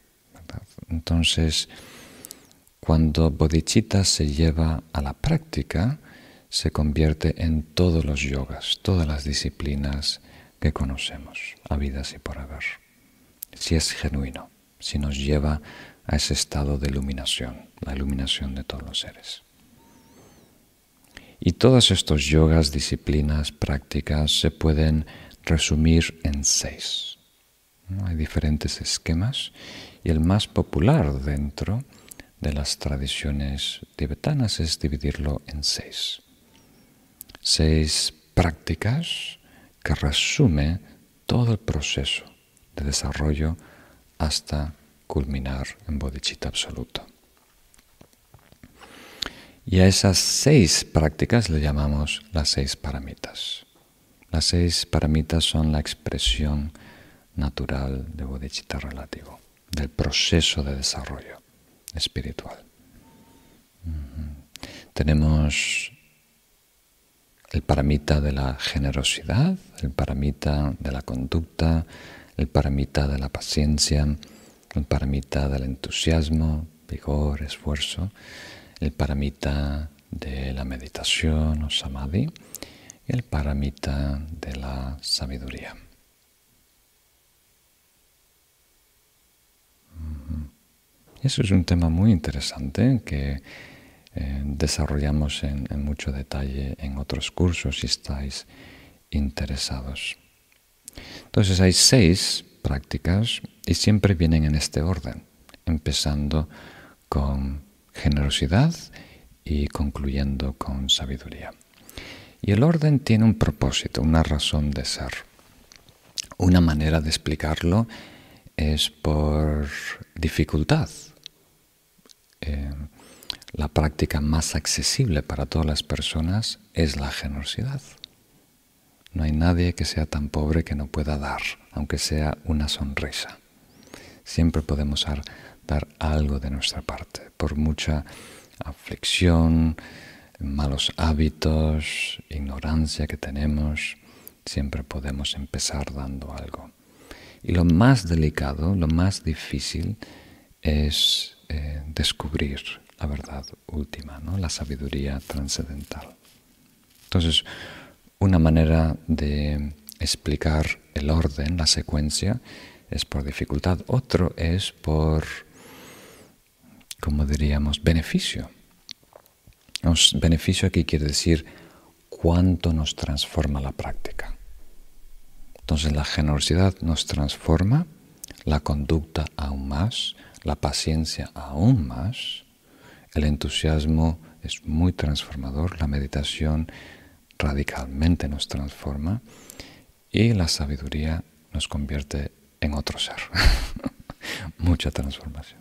Entonces, cuando bodhicitta se lleva a la práctica, se convierte en todos los yogas, todas las disciplinas que conocemos, habidas y por haber. Si es genuino, si nos lleva a ese estado de iluminación, la iluminación de todos los seres. Y todos estos yogas, disciplinas, prácticas se pueden resumir en seis. Hay diferentes esquemas y el más popular dentro de las tradiciones tibetanas es dividirlo en seis. Seis prácticas que resume todo el proceso de desarrollo hasta culminar en bodhicitta absoluto. Y a esas seis prácticas le llamamos las seis paramitas. Las seis paramitas son la expresión natural de bodhicitta relativo, del proceso de desarrollo espiritual. Tenemos el paramita de la generosidad, el paramita de la conducta, el paramita de la paciencia, el paramita del entusiasmo, vigor, esfuerzo, el paramita de la meditación o samadhi y el paramita de la sabiduría. Eso es un tema muy interesante que eh, desarrollamos en, en, mucho detalle en otros cursos si estáis interesados. Entonces hay seis prácticas y siempre vienen en este orden, empezando con generosidad y concluyendo con sabiduría. Y el orden tiene un propósito, una razón de ser. Una manera de explicarlo es por dificultad. Eh, la práctica más accesible para todas las personas es la generosidad. No hay nadie que sea tan pobre que no pueda dar, aunque sea una sonrisa. Siempre podemos dar dar algo de nuestra parte, por mucha aflicción, malos hábitos, ignorancia que tenemos, siempre podemos empezar dando algo. Y lo más delicado, lo más difícil es eh, descubrir la verdad última, ¿no? la sabiduría trascendental. Entonces, una manera de explicar el orden, la secuencia, es por dificultad. Otro es por como diríamos, beneficio. beneficio aquí quiere decir cuánto nos transforma la práctica. Entonces la generosidad nos transforma, la conducta aún más, la paciencia aún más, el entusiasmo es muy transformador, la meditación radicalmente nos transforma y la sabiduría nos convierte en otro ser. Mucha transformación.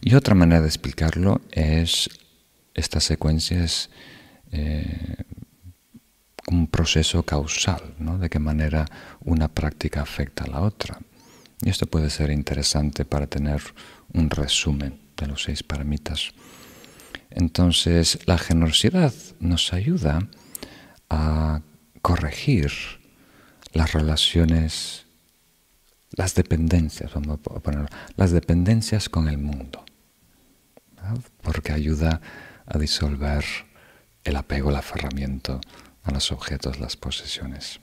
Y otra manera de explicarlo es, esta secuencia es eh, un proceso causal, ¿no? de qué manera una práctica afecta a la otra. Y esto puede ser interesante para tener un resumen de los seis paramitas. Entonces, la generosidad nos ayuda a corregir las relaciones, las dependencias, vamos a ponerlo, las dependencias con el mundo, porque ayuda a disolver el apego, el aferramiento a los objetos, las posesiones.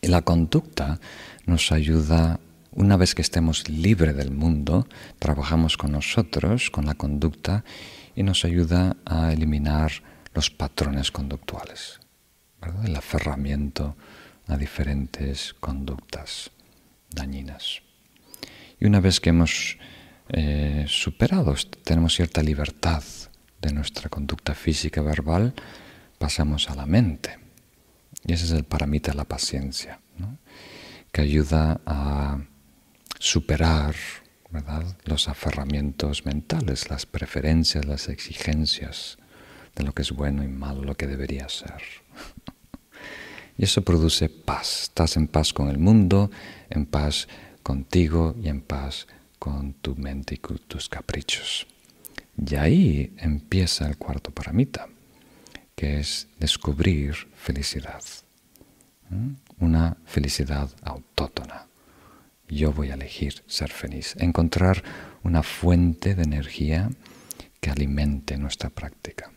Y la conducta nos ayuda, una vez que estemos libres del mundo, trabajamos con nosotros, con la conducta, y nos ayuda a eliminar los patrones conductuales, el aferramiento a diferentes conductas dañinas. Y una vez que hemos eh, superado, tenemos cierta libertad de nuestra conducta física verbal, pasamos a la mente. Y ese es el paramita de la paciencia, que ayuda a superar los aferramientos mentales, las preferencias, las exigencias de lo que es bueno y malo, lo que debería ser. Y eso produce paz. Estás en paz con el mundo, en paz contigo y en paz con tu mente y con tus caprichos. Y ahí empieza el cuarto paramita, que es descubrir felicidad. Una felicidad autótona. Yo voy a elegir ser feliz, encontrar una fuente de energía que alimente nuestra práctica.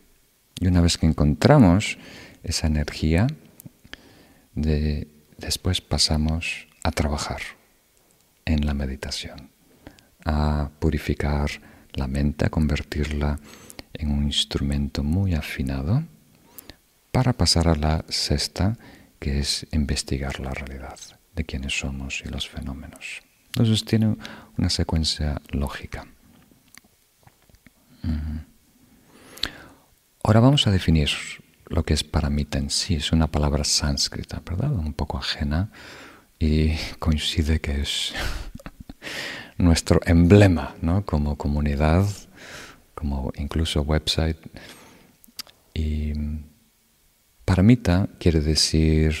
Y una vez que encontramos esa energía, después pasamos a trabajar en la meditación, a purificar la mente, a convertirla en un instrumento muy afinado para pasar a la sexta, que es investigar la realidad de quiénes somos y los fenómenos. Entonces tiene una secuencia lógica. Ahora vamos a definir lo que es paramita en sí. Es una palabra sánscrita, ¿verdad? Un poco ajena y coincide que es nuestro emblema, ¿no? Como comunidad, como incluso website. Y paramita quiere decir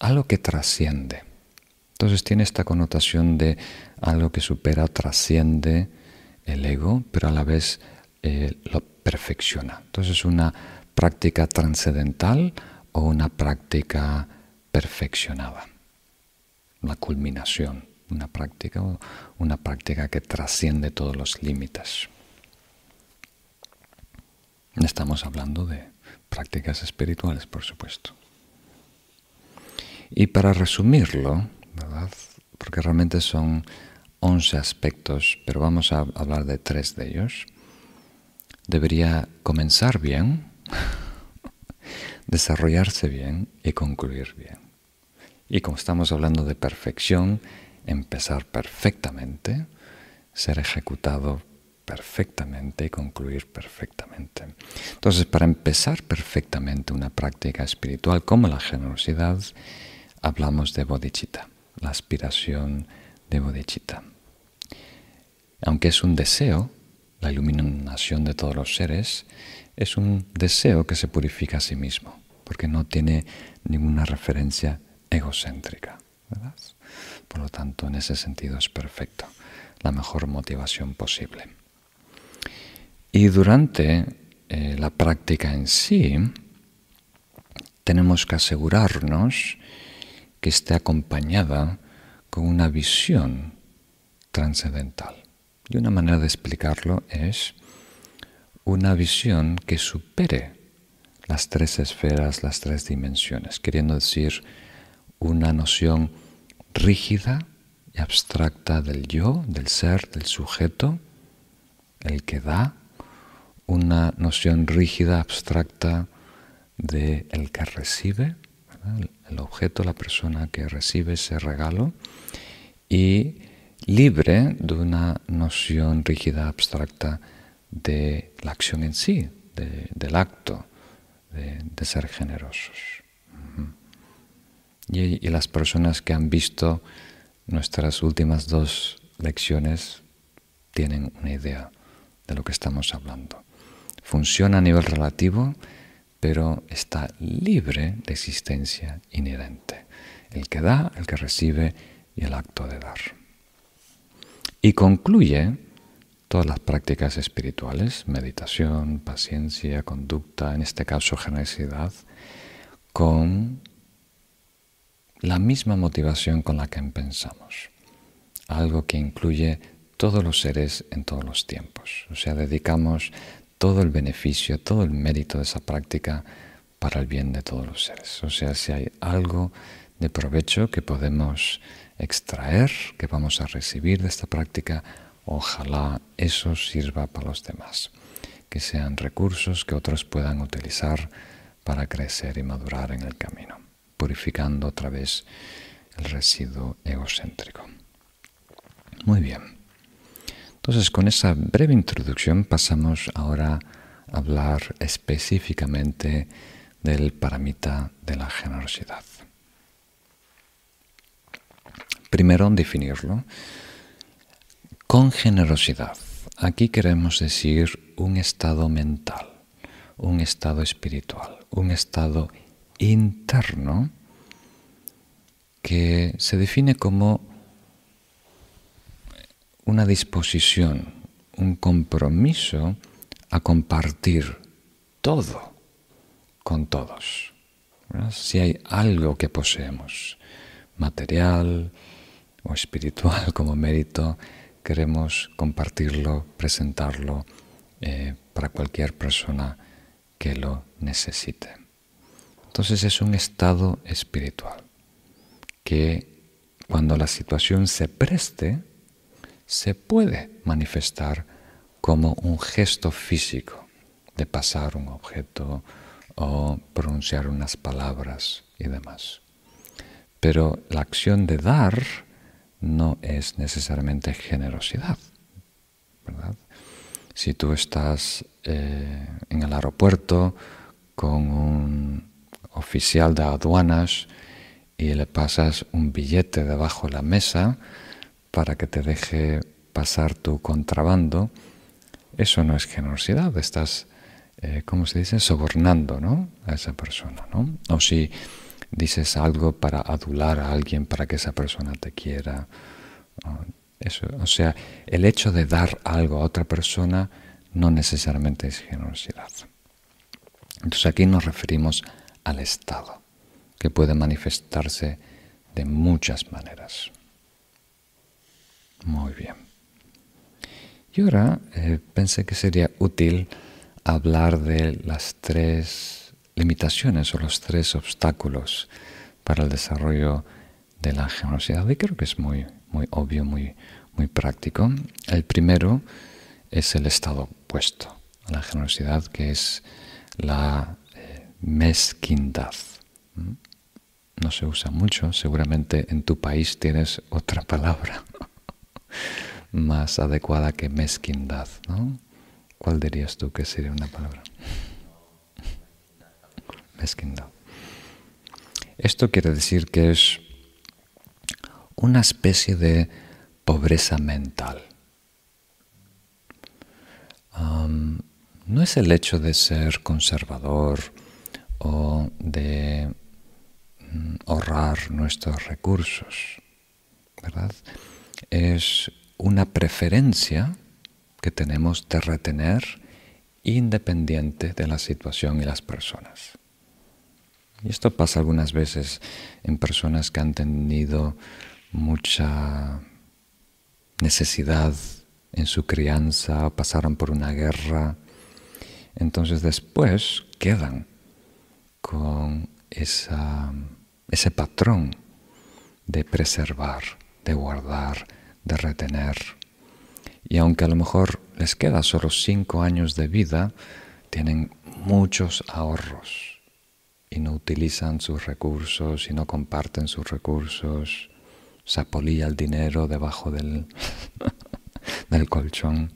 algo que trasciende. Entonces tiene esta connotación de algo que supera, trasciende el ego, pero a la vez eh, lo perfecciona. Entonces es una práctica trascendental o una práctica perfeccionada. La culminación, una práctica una práctica que trasciende todos los límites. Estamos hablando de prácticas espirituales, por supuesto. Y para resumirlo, ¿verdad? porque realmente son 11 aspectos, pero vamos a hablar de tres de ellos, debería comenzar bien, desarrollarse bien y concluir bien. Y como estamos hablando de perfección, empezar perfectamente, ser ejecutado perfectamente y concluir perfectamente. Entonces, para empezar perfectamente una práctica espiritual como la generosidad, hablamos de bodhicitta, la aspiración de bodhicitta. Aunque es un deseo, la iluminación de todos los seres, es un deseo que se purifica a sí mismo, porque no tiene ninguna referencia egocéntrica. Por lo tanto, en ese sentido es perfecto, la mejor motivación posible. Y durante eh, la práctica en sí, tenemos que asegurarnos que esté acompañada con una visión trascendental. Y una manera de explicarlo es una visión que supere las tres esferas, las tres dimensiones, queriendo decir una noción rígida y abstracta del yo, del ser, del sujeto, el que da, una noción rígida, abstracta de el que recibe, el objeto, la persona que recibe ese regalo, y libre de una noción rígida, abstracta de la acción en sí, del acto, de, ser generosos. y, las personas que han visto nuestras últimas dos lecciones tienen una idea de lo que estamos hablando. Funciona a nivel relativo, pero está libre de existencia inherente. El que da, el que recibe y el acto de dar. Y concluye todas las prácticas espirituales, meditación, paciencia, conducta, en este caso generosidad, con la misma motivación con la que pensamos, algo que incluye todos los seres en todos los tiempos. O sea, dedicamos todo el beneficio, todo el mérito de esa práctica para el bien de todos los seres. O sea, si hay algo de provecho que podemos extraer, que vamos a recibir de esta práctica, ojalá eso sirva para los demás, que sean recursos que otros puedan utilizar para crecer y madurar en el camino, purificando otra vez el residuo egocéntrico. Muy bien. Entonces, con esa breve introducción pasamos ahora a hablar específicamente del paramita de la generosidad. Primero, definirlo. Con generosidad. Aquí queremos decir un estado mental, un estado espiritual, un estado interno que se define como una disposición, un compromiso a compartir todo con todos. Si hay algo que poseemos, material o espiritual como mérito, queremos compartirlo, presentarlo eh, para cualquier persona que lo necesite. Entonces es un estado espiritual que cuando la situación se preste, se puede manifestar como un gesto físico de pasar un objeto o pronunciar unas palabras y demás. Pero la acción de dar no es necesariamente generosidad, ¿verdad? Si tú estás eh, en el aeropuerto con un oficial de aduanas y le pasas un billete debajo de la mesa, para que te deje pasar tu contrabando, eso no es generosidad, estás, eh, ¿cómo se dice?, sobornando ¿no? a esa persona. ¿no? O si dices algo para adular a alguien para que esa persona te quiera. Eso, o sea, el hecho de dar algo a otra persona no necesariamente es generosidad. Entonces aquí nos referimos al Estado, que puede manifestarse de muchas maneras. Muy bien. Y ahora eh, pensé que sería útil hablar de las tres limitaciones o los tres obstáculos para el desarrollo de la generosidad. Y creo que es muy, muy obvio, muy, muy práctico. El primero es el estado opuesto a la generosidad, que es la eh, mezquindad. ¿Mm? No se usa mucho, seguramente en tu país tienes otra palabra más adecuada que mezquindad, ¿no? ¿Cuál dirías tú que sería una palabra? Mezquindad. Esto quiere decir que es una especie de pobreza mental. no es el hecho de ser conservador o de mm, ahorrar nuestros recursos, ¿verdad? Es una preferencia que tenemos de retener independiente de la situación y las personas. Y esto pasa algunas veces en personas que han tenido mucha necesidad en su crianza, pasaron por una guerra, entonces después quedan con ese patrón de preservar, de guardar, de retener. Y aunque a lo mejor les queda solo cinco años de vida, tienen muchos ahorros y no utilizan sus recursos y no comparten sus recursos. Se apolilla el dinero debajo del, del colchón.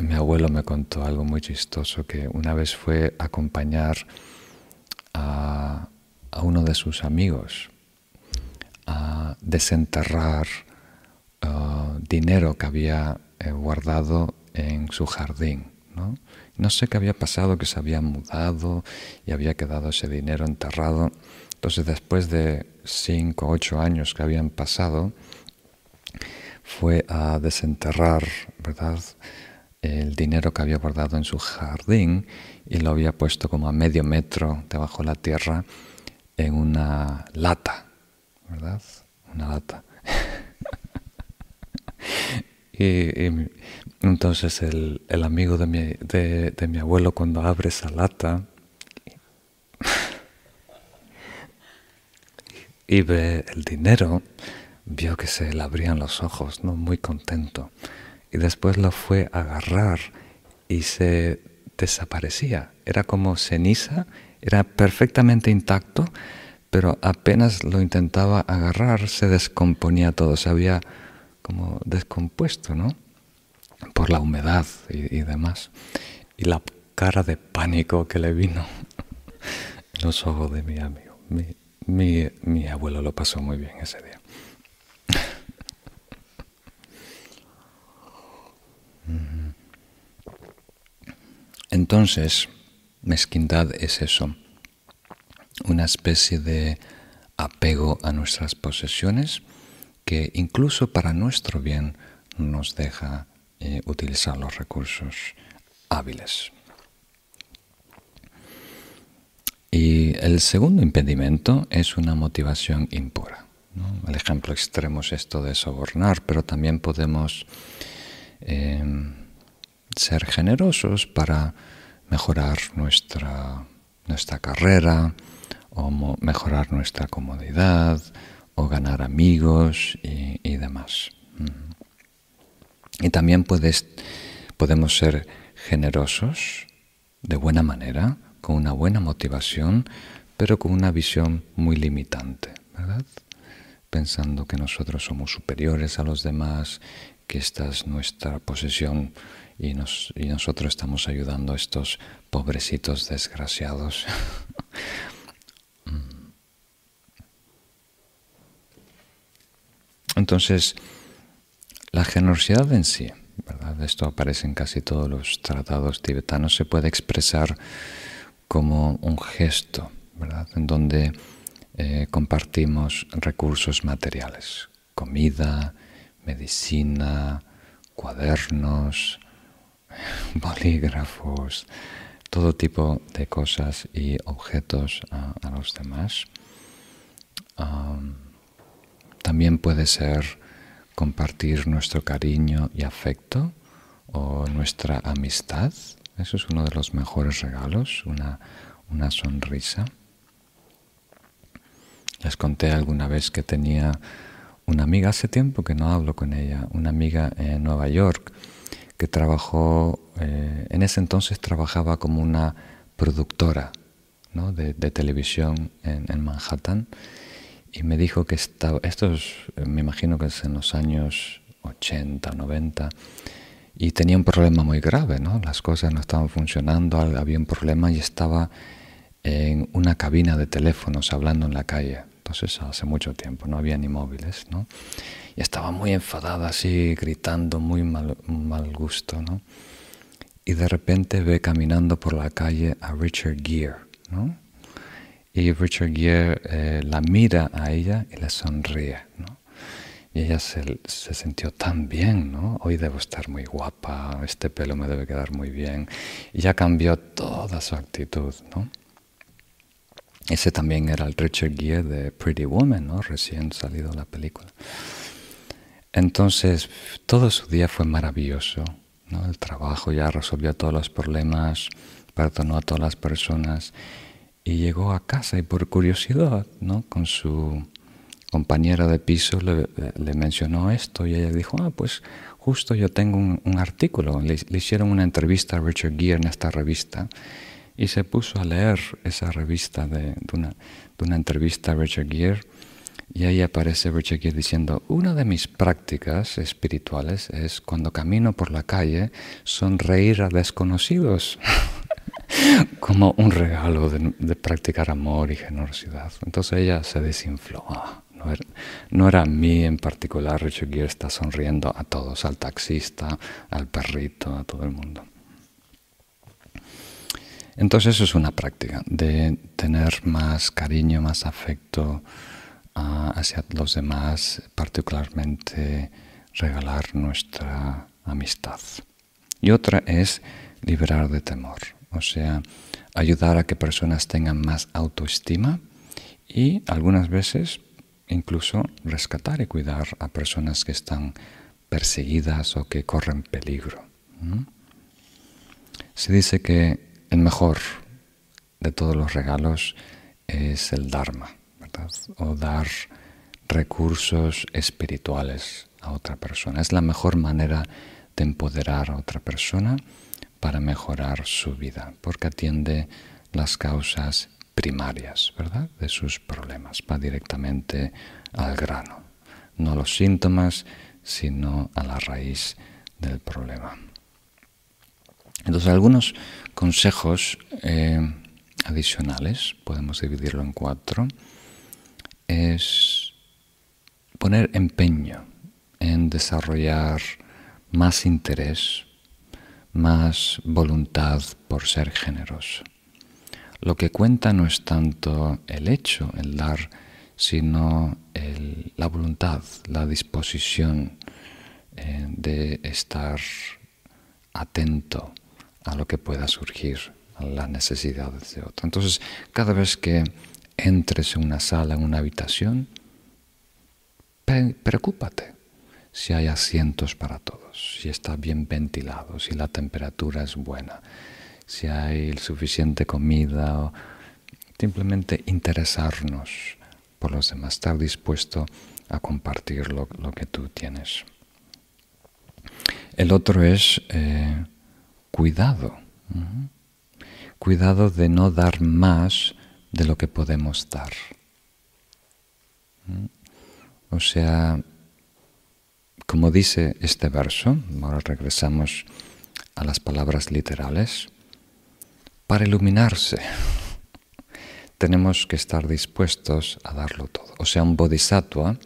Mi abuelo me contó algo muy chistoso que una vez fue a acompañar a, a uno de sus amigos desenterrar uh, dinero que había eh, guardado en su jardín. ¿no? no sé qué había pasado, que se había mudado y había quedado ese dinero enterrado. Entonces después de cinco, ocho años que habían pasado, fue a desenterrar, ¿verdad? el dinero que había guardado en su jardín y lo había puesto como a medio metro debajo de la tierra en una lata, ¿verdad? Una lata. y, entonces el, amigo de mi, de mi abuelo cuando abre esa lata y ve el dinero, vio que se le abrían los ojos, ¿no? Muy contento y después lo fue a agarrar y se desaparecía. Era como ceniza, era perfectamente intacto, pero apenas lo intentaba agarrar se descomponía todo, se había como descompuesto, ¿no? Por la humedad y, demás. Y la cara de pánico que le vino en los ojos de mi amigo. Mi, mi abuelo lo pasó muy bien ese día. Entonces, mezquindad es eso, una especie de apego a nuestras posesiones que incluso para nuestro bien nos deja eh, utilizar los recursos hábiles. Y el segundo impedimento es una motivación impura. El ejemplo extremo es esto de sobornar, pero también podemos Em, ser generosos para mejorar nuestra, nuestra carrera o mejorar nuestra comodidad o ganar amigos y, demás. Y también puedes, podemos ser generosos de buena manera, con una buena motivación, pero con una visión muy limitante, ¿verdad? Pensando que nosotros somos superiores a los demás que esta es nuestra posesión y, nosotros estamos ayudando a estos pobrecitos desgraciados. Entonces, la generosidad en sí, ¿verdad? esto aparece en casi todos los tratados tibetanos, se puede expresar como un gesto, ¿verdad? en donde eh, compartimos recursos materiales, comida, medicina, cuadernos, bolígrafos, todo tipo de cosas y objetos a, los demás. También puede ser compartir nuestro cariño y afecto o nuestra amistad. Eso es uno de los mejores regalos, una, una sonrisa. Les conté alguna vez que tenía una amiga, hace tiempo que no hablo con ella, una amiga en Nueva York que trabajó, eh, en ese entonces trabajaba como una productora de, televisión en, Manhattan y me dijo que estaba, esto es, me imagino que es en los años 80, 90, y tenía un problema muy grave, ¿no? las cosas no estaban funcionando, había un problema y estaba en una cabina de teléfonos hablando en la calle entonces hace mucho tiempo, no había ni móviles, ¿no? Y estaba muy enfadada así, gritando, muy mal, mal gusto, ¿no? Y de repente ve caminando por la calle a Richard Gere, ¿no? Y Richard Gere eh, la mira a ella y le sonríe, ¿no? Y ella se, se, sintió tan bien, ¿no? Hoy debo estar muy guapa, este pelo me debe quedar muy bien. Y ya cambió toda su actitud, ¿no? Ese también era el Richard Gere de Pretty Woman, ¿no? recién salido la película. Entonces, todo su día fue maravilloso. ¿no? El trabajo ya resolvió todos los problemas, perdonó a todas las personas y llegó a casa y por curiosidad, ¿no? con su compañera de piso le, mencionó esto y ella dijo, ah, pues justo yo tengo un, artículo. Le, hicieron una entrevista a Richard Gere en esta revista y se puso a leer esa revista de, una, entrevista a Richard Gere y ahí aparece Richard Gere diciendo, una de mis prácticas espirituales es cuando camino por la calle sonreír a desconocidos como un regalo de, practicar amor y generosidad. Entonces ella se desinfló, ah, no era, a mí en particular, Richard Gere está sonriendo a todos, al taxista, al perrito, a todo el mundo. Entonces eso es una práctica de tener más cariño, más afecto ah, hacia los demás, particularmente regalar nuestra amistad. Y otra es liberar de temor, o sea, ayudar a que personas tengan más autoestima y algunas veces incluso rescatar y cuidar a personas que están perseguidas o que corren peligro. Se dice que el mejor de todos los regalos es el Dharma, ¿verdad? O dar recursos espirituales a otra persona. Es la mejor manera de empoderar a otra persona para mejorar su vida, porque atiende las causas primarias, ¿verdad? De sus problemas, va directamente al grano, no a los síntomas, sino a la raíz del problema. Entonces, algunos consejos eh, adicionales, podemos dividirlo en cuatro, es poner empeño en desarrollar más interés, más voluntad por ser generoso. Lo que cuenta no es tanto el hecho, el dar, sino la voluntad, la disposición eh, de estar atento a lo que pueda surgir, a las necesidades de otro. Entonces, cada vez que entres en una sala, en una habitación, preocúpate si hay asientos para todos, si está bien ventilado, si la temperatura es buena, si hay suficiente comida, o simplemente interesarnos por los demás, estar dispuesto a compartir lo, que tú tienes. El otro es eh, cuidado. Cuidado de no dar más de lo que podemos dar. O sea, como dice este verso, ahora regresamos a las palabras literales, para iluminarse tenemos que estar dispuestos a darlo todo. O sea, un bodhisattva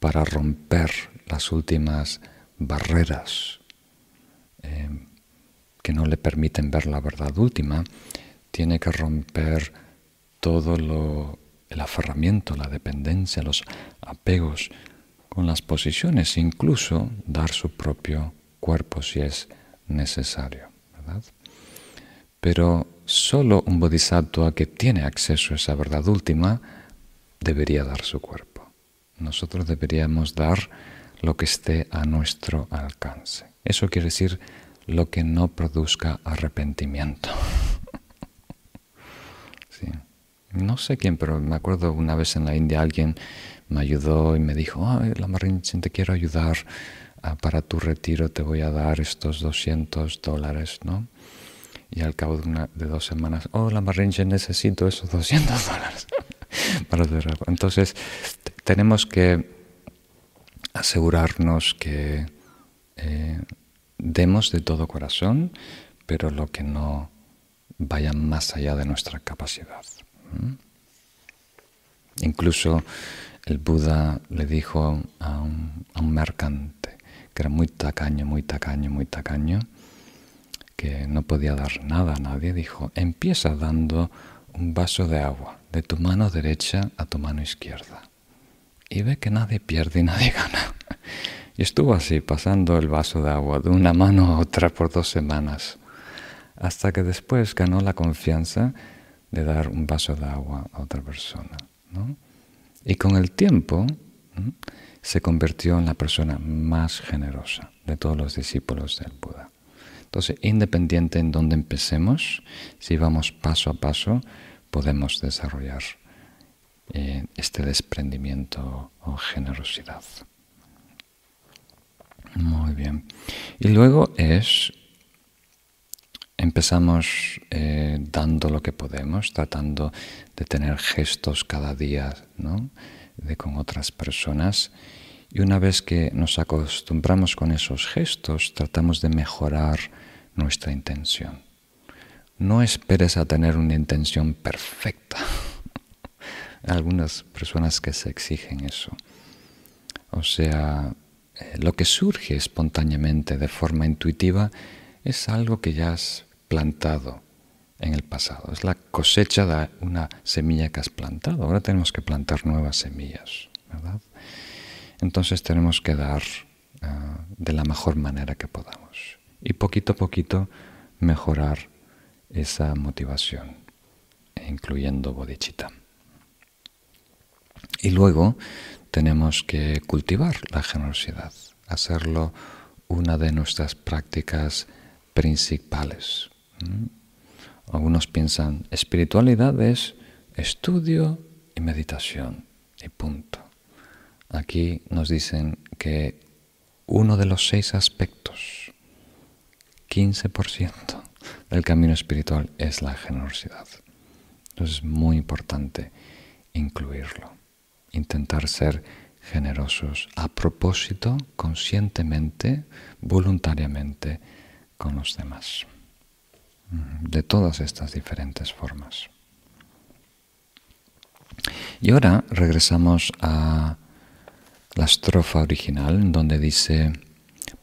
para romper las últimas barreras eh, que no le permiten ver la verdad última, tiene que romper todo lo, el aferramiento, la dependencia, los apegos con las posiciones, incluso dar su propio cuerpo si es necesario. Pero solo un bodhisattva que tiene acceso a esa verdad última debería dar su cuerpo. Nosotros deberíamos dar lo que esté a nuestro alcance. Eso quiere decir lo que no produzca arrepentimiento. No sé quién, pero me acuerdo una vez en la India alguien me ayudó y me dijo, la Marinchen, te quiero ayudar ah, para tu retiro, te voy a dar estos 200 dólares, ¿no? Y al cabo de, una, de dos semanas, oh, la Marinchen, necesito esos 200 dólares Entonces, tenemos que asegurarnos que eh, demos de todo corazón, pero lo que no vaya más allá de nuestra capacidad. Incluso el Buda le dijo a un, mercante que era muy tacaño, muy tacaño, muy tacaño, que no podía dar nada a nadie, dijo, empieza dando un vaso de agua de tu mano derecha a tu mano izquierda y ve que nadie pierde y nadie gana. Y estuvo así, pasando el vaso de agua de una mano a otra por dos semanas, hasta que después ganó la confianza de dar un vaso de agua a otra persona. Y con el tiempo se convirtió en la persona más generosa de todos los discípulos del Buda. Entonces, independiente en donde empecemos, si vamos paso a paso, podemos desarrollar eh, este desprendimiento o generosidad. Muy bien. Y luego es, empezamos eh, dando lo que podemos, tratando de tener gestos cada día ¿no? de, con otras personas. Y una vez que nos acostumbramos con esos gestos, tratamos de mejorar nuestra intención. No esperes a tener una intención perfecta. algunas personas que se exigen eso. O sea, eh, lo que surge espontáneamente de forma intuitiva es algo que ya has plantado en el pasado. Es la cosecha de una semilla que has plantado. Ahora tenemos que plantar nuevas semillas, ¿verdad? Entonces tenemos que dar ah, de la mejor manera que podamos. Y poquito a poquito mejorar esa motivación, incluyendo bodhicitta. Y luego tenemos que cultivar la generosidad, hacerlo una de nuestras prácticas principales. Algunos piensan, espiritualidad es estudio y meditación, y punto. Aquí nos dicen que uno de los seis aspectos, 15% del camino espiritual es la generosidad. Entonces es muy importante incluirlo intentar ser generosos a propósito, conscientemente, voluntariamente con los demás. De todas estas diferentes formas. Y ahora regresamos a la estrofa original donde dice,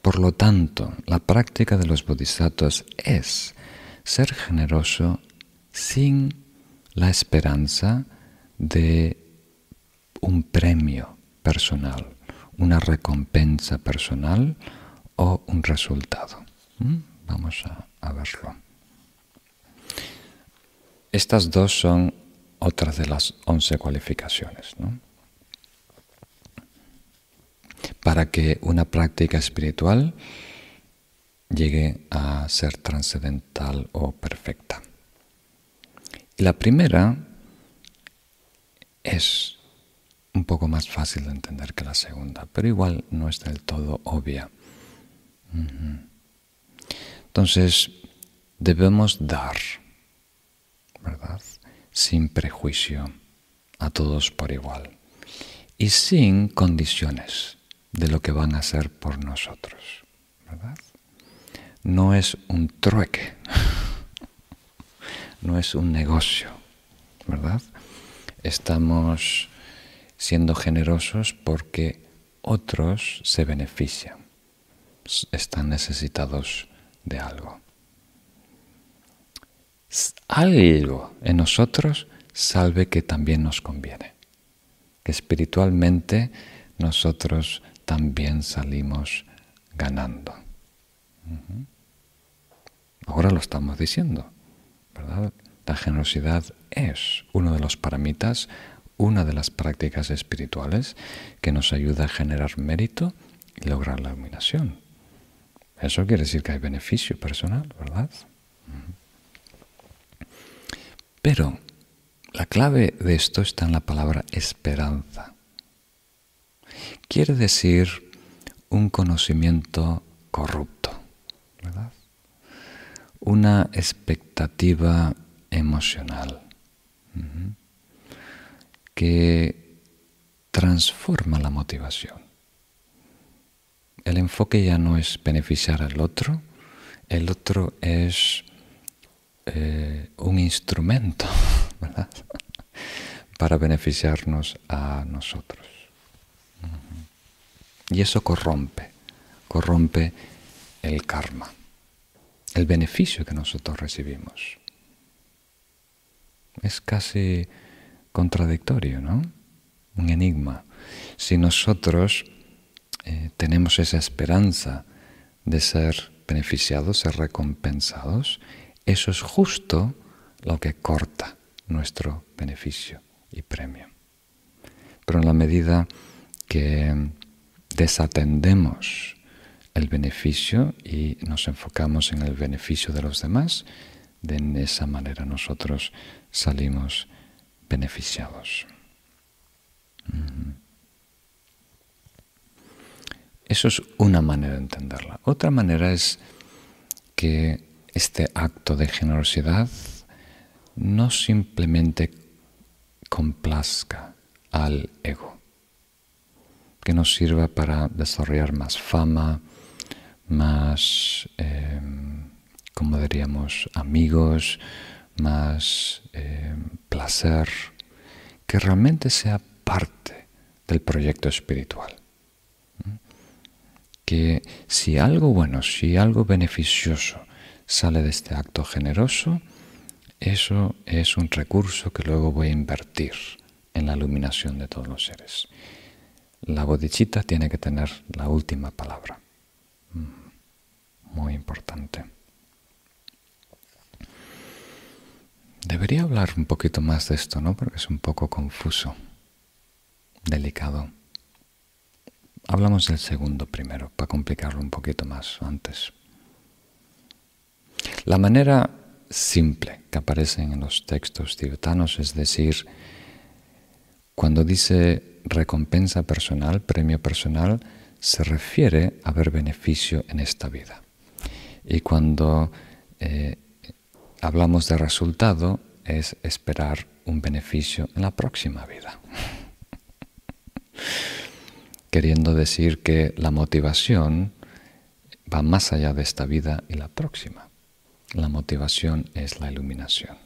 por lo tanto, la práctica de los bodhisattvas es ser generoso sin la esperanza de un premio personal, una recompensa personal o un resultado. ¿Mm? Vamos a, verlo. Estas dos son otras de las once cualificaciones. Para que una práctica espiritual llegue a ser trascendental o perfecta. Y la primera es un poco más fácil de entender que la segunda, pero igual no es del todo obvia. Entonces, debemos dar, ¿verdad? Sin prejuicio, a todos por igual y sin condiciones de lo que van a hacer por nosotros, ¿verdad? No es un trueque, no es un negocio, ¿verdad? Estamos siendo generosos porque otros se benefician, están necesitados de algo. Algo en nosotros salve que también nos conviene, que espiritualmente nosotros también salimos ganando. Ahora lo estamos diciendo, ¿verdad? La generosidad es uno de los paramitas una de las prácticas espirituales que nos ayuda a generar mérito y lograr la iluminación. Eso quiere decir que hay beneficio personal, ¿verdad? Pero la clave de esto está en la palabra esperanza. Quiere decir un conocimiento corrupto, ¿verdad? Una expectativa emocional que transforma la motivación. El enfoque ya no es beneficiar al otro, el otro es eh, un instrumento para beneficiarnos a nosotros. Y eso corrompe, corrompe el karma, el beneficio que nosotros recibimos. Es casi contradictorio, ¿no? Un enigma. Si nosotros eh, tenemos esa esperanza de ser beneficiados, ser recompensados, eso es justo lo que corta nuestro beneficio y premio. Pero en la medida que desatendemos el beneficio y nos enfocamos en el beneficio de los demás, de esa manera nosotros salimos beneficiados. Eso es una manera de entenderla. Otra manera es que este acto de generosidad no simplemente complazca al ego, que nos sirva para desarrollar más fama, más, eh, como diríamos, amigos, más eh, placer, que realmente sea parte del proyecto espiritual. Que si algo bueno, si algo beneficioso sale de este acto generoso, eso es un recurso que luego voy a invertir en la iluminación de todos los seres. La bodichita tiene que tener la última palabra. Mm, muy importante. Debería hablar un poquito más de esto, ¿no? Porque es un poco confuso, delicado. Hablamos del segundo primero, para complicarlo un poquito más antes. La manera simple que aparece en los textos tibetanos es decir, cuando dice recompensa personal, premio personal, se refiere a ver beneficio en esta vida. Y cuando eh, hablamos de resultado, es esperar un beneficio en la próxima vida. Queriendo decir que la motivación va más allá de esta vida y la próxima. La motivación es la iluminación.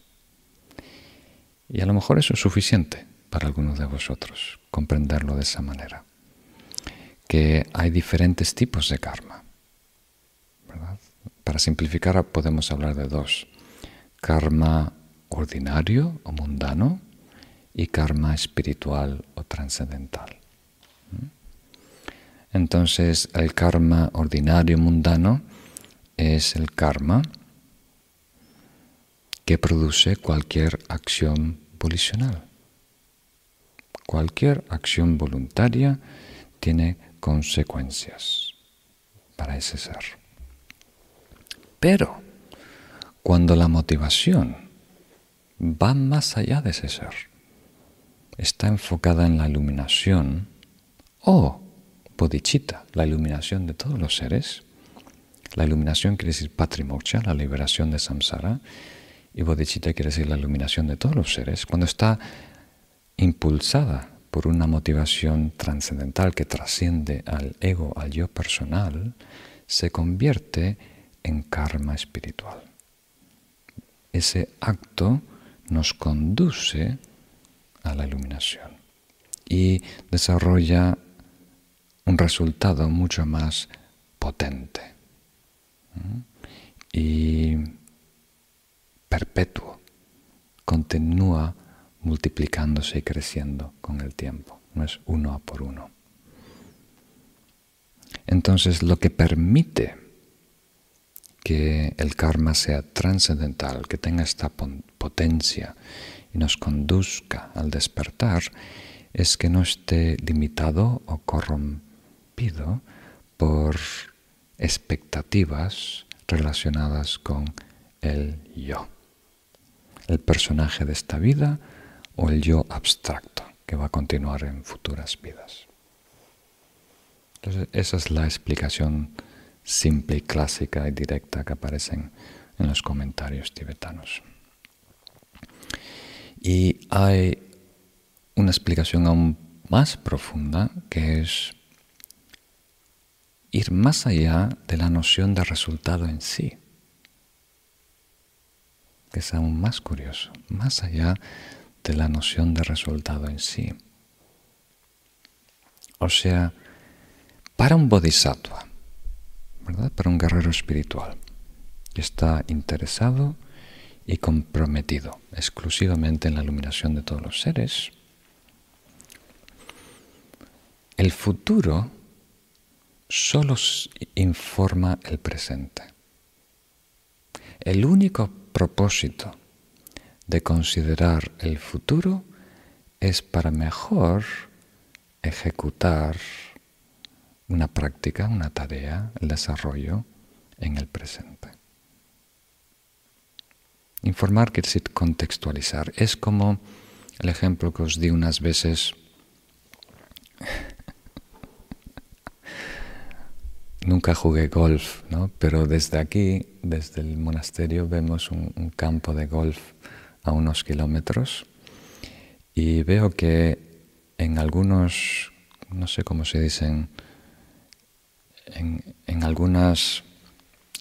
Y a lo mejor eso es suficiente para algunos de vosotros, comprenderlo de esa manera. Que hay diferentes tipos de karma. Para simplificar podemos hablar de dos. Karma ordinario o mundano y karma espiritual o trascendental. Entonces el karma ordinario mundano es el karma que produce cualquier acción volicional. Cualquier acción voluntaria tiene consecuencias para ese ser. Pero cuando la motivación va más allá de ese ser, está enfocada en la iluminación o bodhicitta, la iluminación de todos los seres, la iluminación quiere decir patrimoksha, la liberación de samsara, y bodhicitta quiere decir la iluminación de todos los seres, cuando está impulsada por una motivación trascendental que trasciende al ego, al yo personal, se convierte en karma espiritual. Ese acto nos conduce a la iluminación y desarrolla un resultado mucho más potente y perpetuo. Continúa multiplicándose y creciendo con el tiempo, no es uno a por uno. Entonces lo que permite que el karma sea trascendental, que tenga esta potencia y nos conduzca al despertar, es que no esté limitado o corrompido por expectativas relacionadas con el yo, el personaje de esta vida o el yo abstracto que va a continuar en futuras vidas. Entonces, esa es la explicación simple y clásica y directa que aparecen en los comentarios tibetanos. Y hay una explicación aún más profunda que es ir más allá de la noción de resultado en sí, que es aún más curioso, más allá de la noción de resultado en sí. O sea, para un bodhisattva, ¿verdad? Para un guerrero espiritual que está interesado y comprometido exclusivamente en la iluminación de todos los seres, el futuro solo informa el presente. El único propósito de considerar el futuro es para mejor ejecutar una práctica, una tarea, el desarrollo en el presente. Informar quiere decir contextualizar. Es como el ejemplo que os di unas veces. Nunca jugué golf, ¿no? pero desde aquí, desde el monasterio, vemos un, campo de golf a unos kilómetros y veo que en algunos, no sé cómo se dicen, en, algunas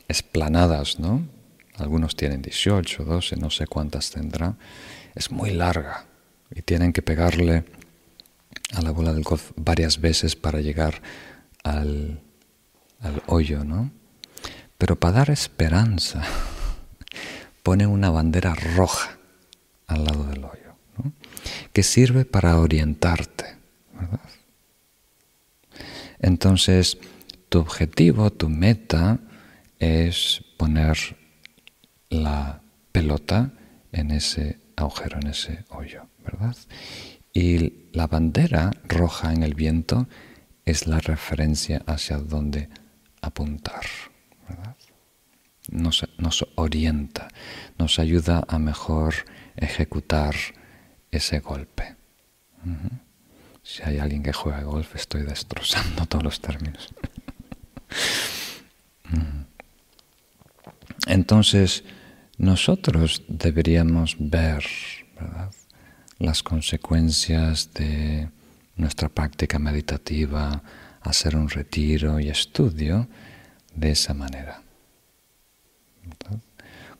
esplanadas, ¿no? Algunos tienen 18, 12, no sé cuántas tendrá. Es muy larga y tienen que pegarle a la bola del golf varias veces para llegar al, al hoyo, ¿no? Pero para dar esperanza, pone una bandera roja al lado del hoyo, ¿no? que sirve para orientarte, ¿verdad? Entonces, tu objetivo, tu meta es poner la pelota en ese agujero, en ese hoyo, ¿verdad? Y la bandera roja en el viento es la referencia hacia dónde apuntar, ¿verdad? Nos, nos orienta, nos ayuda a mejor ejecutar ese golpe. Si hay alguien que juega golf, estoy destrozando todos los términos. Entonces, nosotros deberíamos ver las consecuencias de nuestra práctica meditativa, hacer un retiro y estudio de esa manera,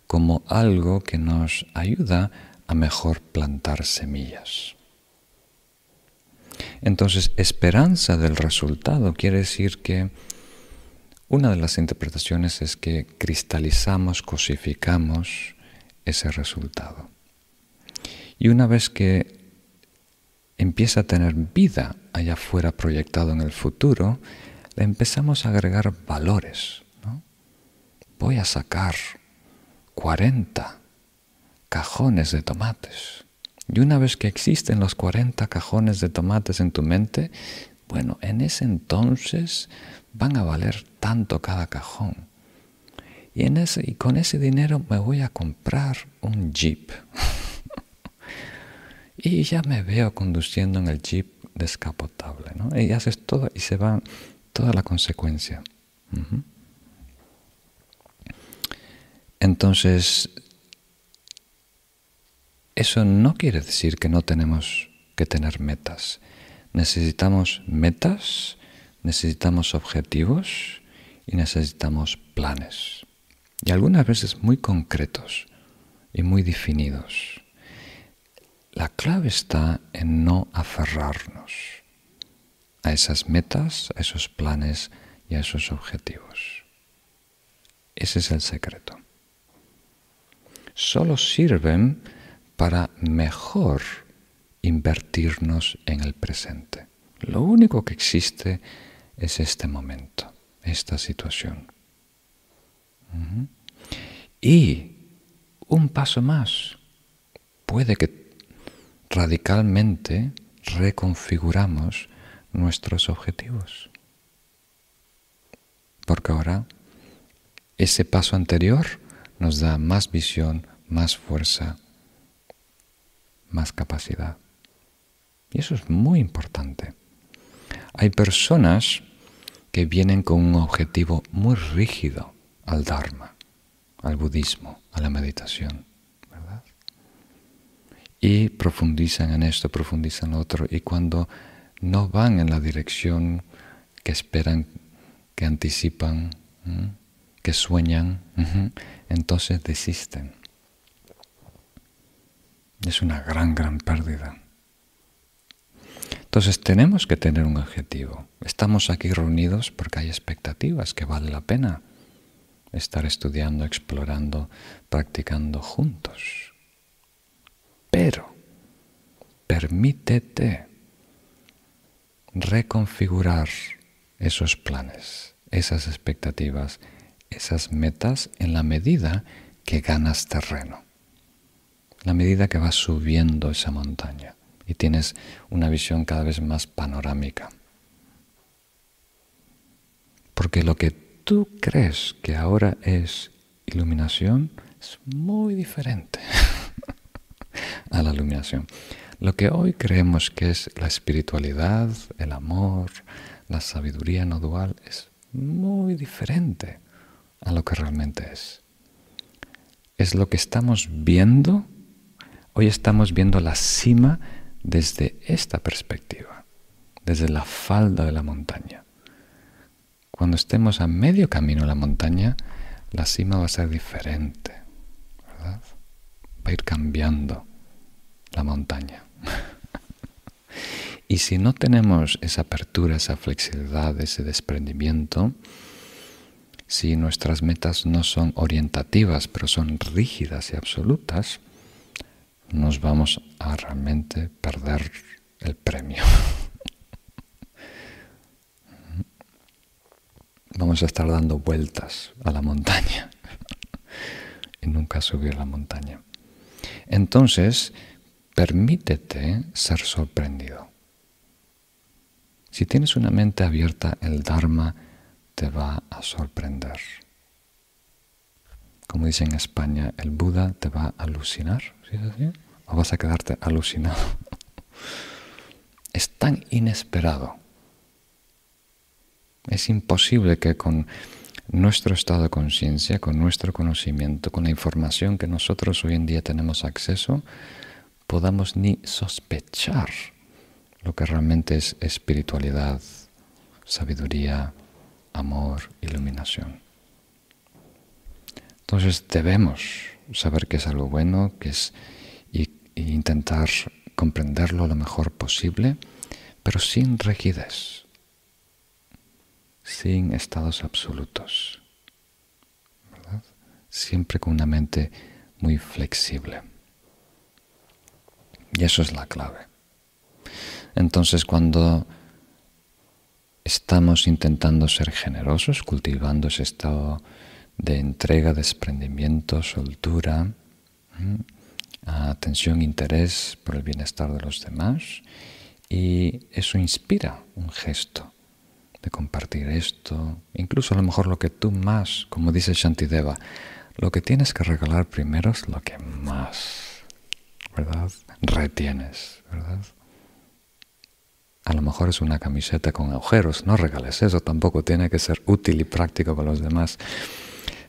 como algo que nos ayuda a mejor plantar semillas. Entonces, esperanza del resultado quiere decir que una de las interpretaciones es que cristalizamos, cosificamos ese resultado. Y una vez que empieza a tener vida allá afuera proyectado en el futuro, le empezamos a agregar valores. Voy a sacar 40 cajones de tomates. Y una vez que existen los 40 cajones de tomates en tu mente, bueno, en ese entonces van a valer tanto cada cajón. Y, con ese dinero me voy a comprar un jeep. y ya me veo conduciendo en el jeep descapotable. ¿no? Y haces todo y se va toda la consecuencia. Entonces, eso no quiere decir que no tenemos que tener metas. Necesitamos metas necesitamos objetivos y necesitamos planes. Y algunas veces muy concretos y muy definidos. La clave está en no aferrarnos a esas metas, a esos planes y a esos objetivos. Ese es el secreto. Solo sirven para mejor invertirnos en el presente. Lo único que existe es este momento, esta situación. Y un paso más, puede que radicalmente reconfiguramos nuestros objetivos. Porque ahora ese paso anterior nos da más visión, más fuerza, más capacidad. Y eso es muy importante. Hay personas que vienen con un objetivo muy rígido al Dharma, al budismo, a la meditación. Y profundizan en esto, profundizan en lo otro, y cuando no van en la dirección que esperan, que anticipan, que sueñan, entonces desisten. Es una gran, gran pérdida. Entonces tenemos que tener un objetivo. Estamos aquí reunidos porque hay expectativas que vale la pena estar estudiando, explorando, practicando juntos. Pero permítete reconfigurar esos planes, esas expectativas, esas metas en la medida que ganas terreno, la medida que vas subiendo esa montaña y tienes una visión cada vez más panorámica. Porque lo que tú crees que ahora es iluminación es muy diferente a la iluminación. Lo que hoy creemos que es la espiritualidad, el amor, la sabiduría no dual es muy diferente a lo que realmente es. Es lo que estamos viendo. Hoy estamos viendo la cima desde esta perspectiva, desde la falda de la montaña. Cuando estemos a medio camino en la montaña, la cima va a ser diferente. Va a ir cambiando la montaña. Y si no tenemos esa apertura, esa flexibilidad, ese desprendimiento, si nuestras metas no son orientativas, pero son rígidas y absolutas, nos vamos a realmente perder el premio. Vamos a estar dando vueltas a la montaña y nunca subir la montaña. Entonces, permítete ser sorprendido. Si tienes una mente abierta, el Dharma te va a sorprender. Como dice en España, el Buda te va a alucinar. ¿Sí es así? ¿O vas a quedarte alucinado? Es tan inesperado. Es imposible que con nuestro estado de conciencia, con nuestro conocimiento, con la información que nosotros hoy en día tenemos acceso, podamos ni sospechar lo que realmente es espiritualidad, sabiduría, amor, iluminación. Entonces debemos saber que es algo bueno, que es e intentar comprenderlo lo mejor posible, pero sin rigidez, sin estados absolutos, siempre con una mente muy flexible. Y eso es la clave. Entonces cuando estamos intentando ser generosos, cultivando ese estado de entrega, desprendimiento, soltura, atención, interés por el bienestar de los demás, y eso inspira un gesto de compartir esto, incluso a lo mejor lo que tú más, como dice Shantideva, lo que tienes que regalar primero es lo que más, ¿verdad? Retienes, ¿verdad? A lo mejor es una camiseta con agujeros, no regales eso, tampoco tiene que ser útil y práctico para los demás.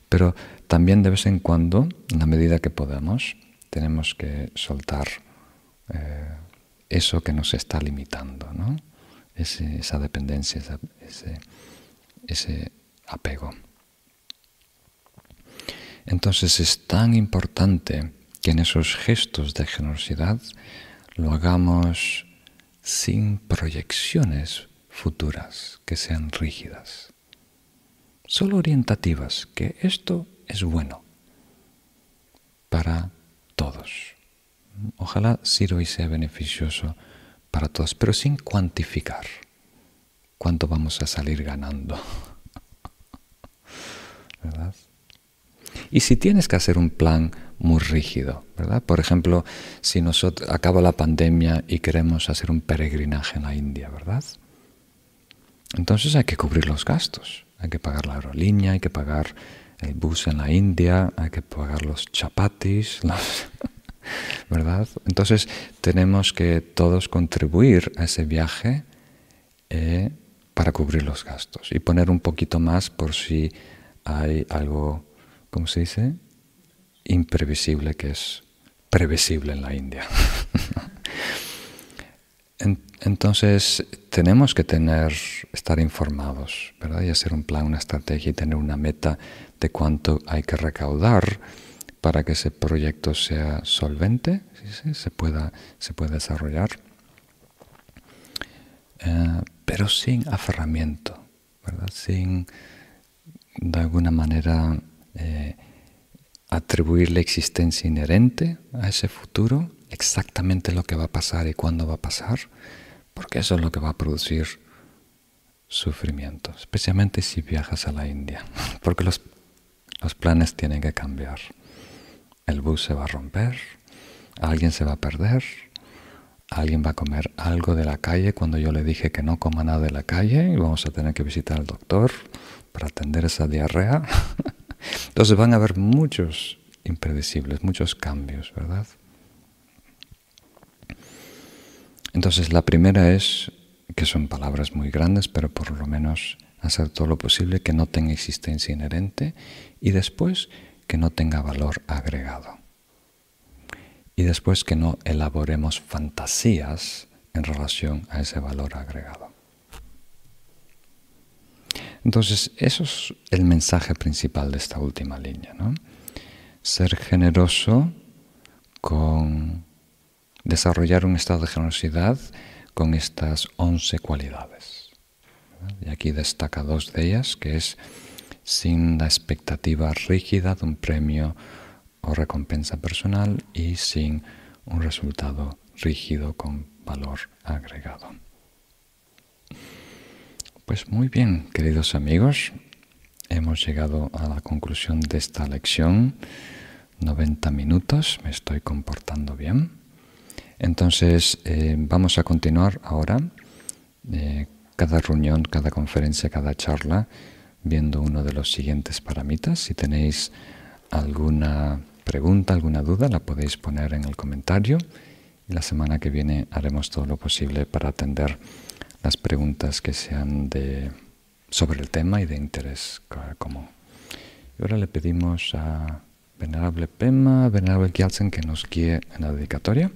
Pero también de vez en cuando, en la medida que podamos, tenemos que soltar eh, eso que nos está limitando, ¿no? esa dependencia, ese, ese apego. Entonces es tan importante que en esos gestos de generosidad lo hagamos sin proyecciones futuras que sean rígidas, solo orientativas, que esto es bueno para todos. Ojalá sirva y sea beneficioso para todos, pero sin cuantificar cuánto vamos a salir ganando. ¿Verdad? Y si tienes que hacer un plan muy rígido, ¿verdad? Por ejemplo, si nosotros acaba la pandemia y queremos hacer un peregrinaje en la India, ¿verdad? Entonces hay que cubrir los gastos, hay que pagar la aerolínea, hay que pagar el bus en la India, hay que pagar los chapatis, ¿verdad? Entonces tenemos que todos contribuir a ese viaje eh, para cubrir los gastos y poner un poquito más por si hay algo, ¿cómo se dice? Imprevisible que es previsible en la India. Entonces tenemos que tener, estar informados, ¿verdad? Y hacer un plan, una estrategia y tener una meta de cuánto hay que recaudar para que ese proyecto sea solvente, se, pueda, se pueda desarrollar, eh, pero sin aferramiento, ¿verdad? sin de alguna manera eh, atribuirle existencia inherente a ese futuro, exactamente lo que va a pasar y cuándo va a pasar, porque eso es lo que va a producir sufrimiento, especialmente si viajas a la India, porque los, los planes tienen que cambiar. El bus se va a romper, alguien se va a perder, alguien va a comer algo de la calle cuando yo le dije que no coma nada de la calle y vamos a tener que visitar al doctor para atender esa diarrea. Entonces van a haber muchos impredecibles, muchos cambios, ¿verdad? Entonces la primera es, que son palabras muy grandes, pero por lo menos hacer todo lo posible que no tenga existencia inherente y después que no tenga valor agregado. Y después que no elaboremos fantasías en relación a ese valor agregado. Entonces, eso es el mensaje principal de esta última línea, ¿no? Ser generoso con desarrollar un estado de generosidad con estas 11 cualidades. Y aquí destaca dos de ellas, que es sin la expectativa rígida de un premio o recompensa personal y sin un resultado rígido con valor agregado. Pues muy bien, queridos amigos, hemos llegado a la conclusión de esta lección. 90 minutos, me estoy comportando bien. Entonces, eh, vamos a continuar ahora eh, cada reunión, cada conferencia, cada charla, viendo uno de los siguientes parámetros. Si tenéis alguna pregunta, alguna duda, la podéis poner en el comentario y la semana que viene haremos todo lo posible para atender las preguntas que sean de, sobre el tema y de interés común. Y ahora le pedimos a Venerable Pema, Venerable Gyaltsen que nos guíe en la dedicatoria.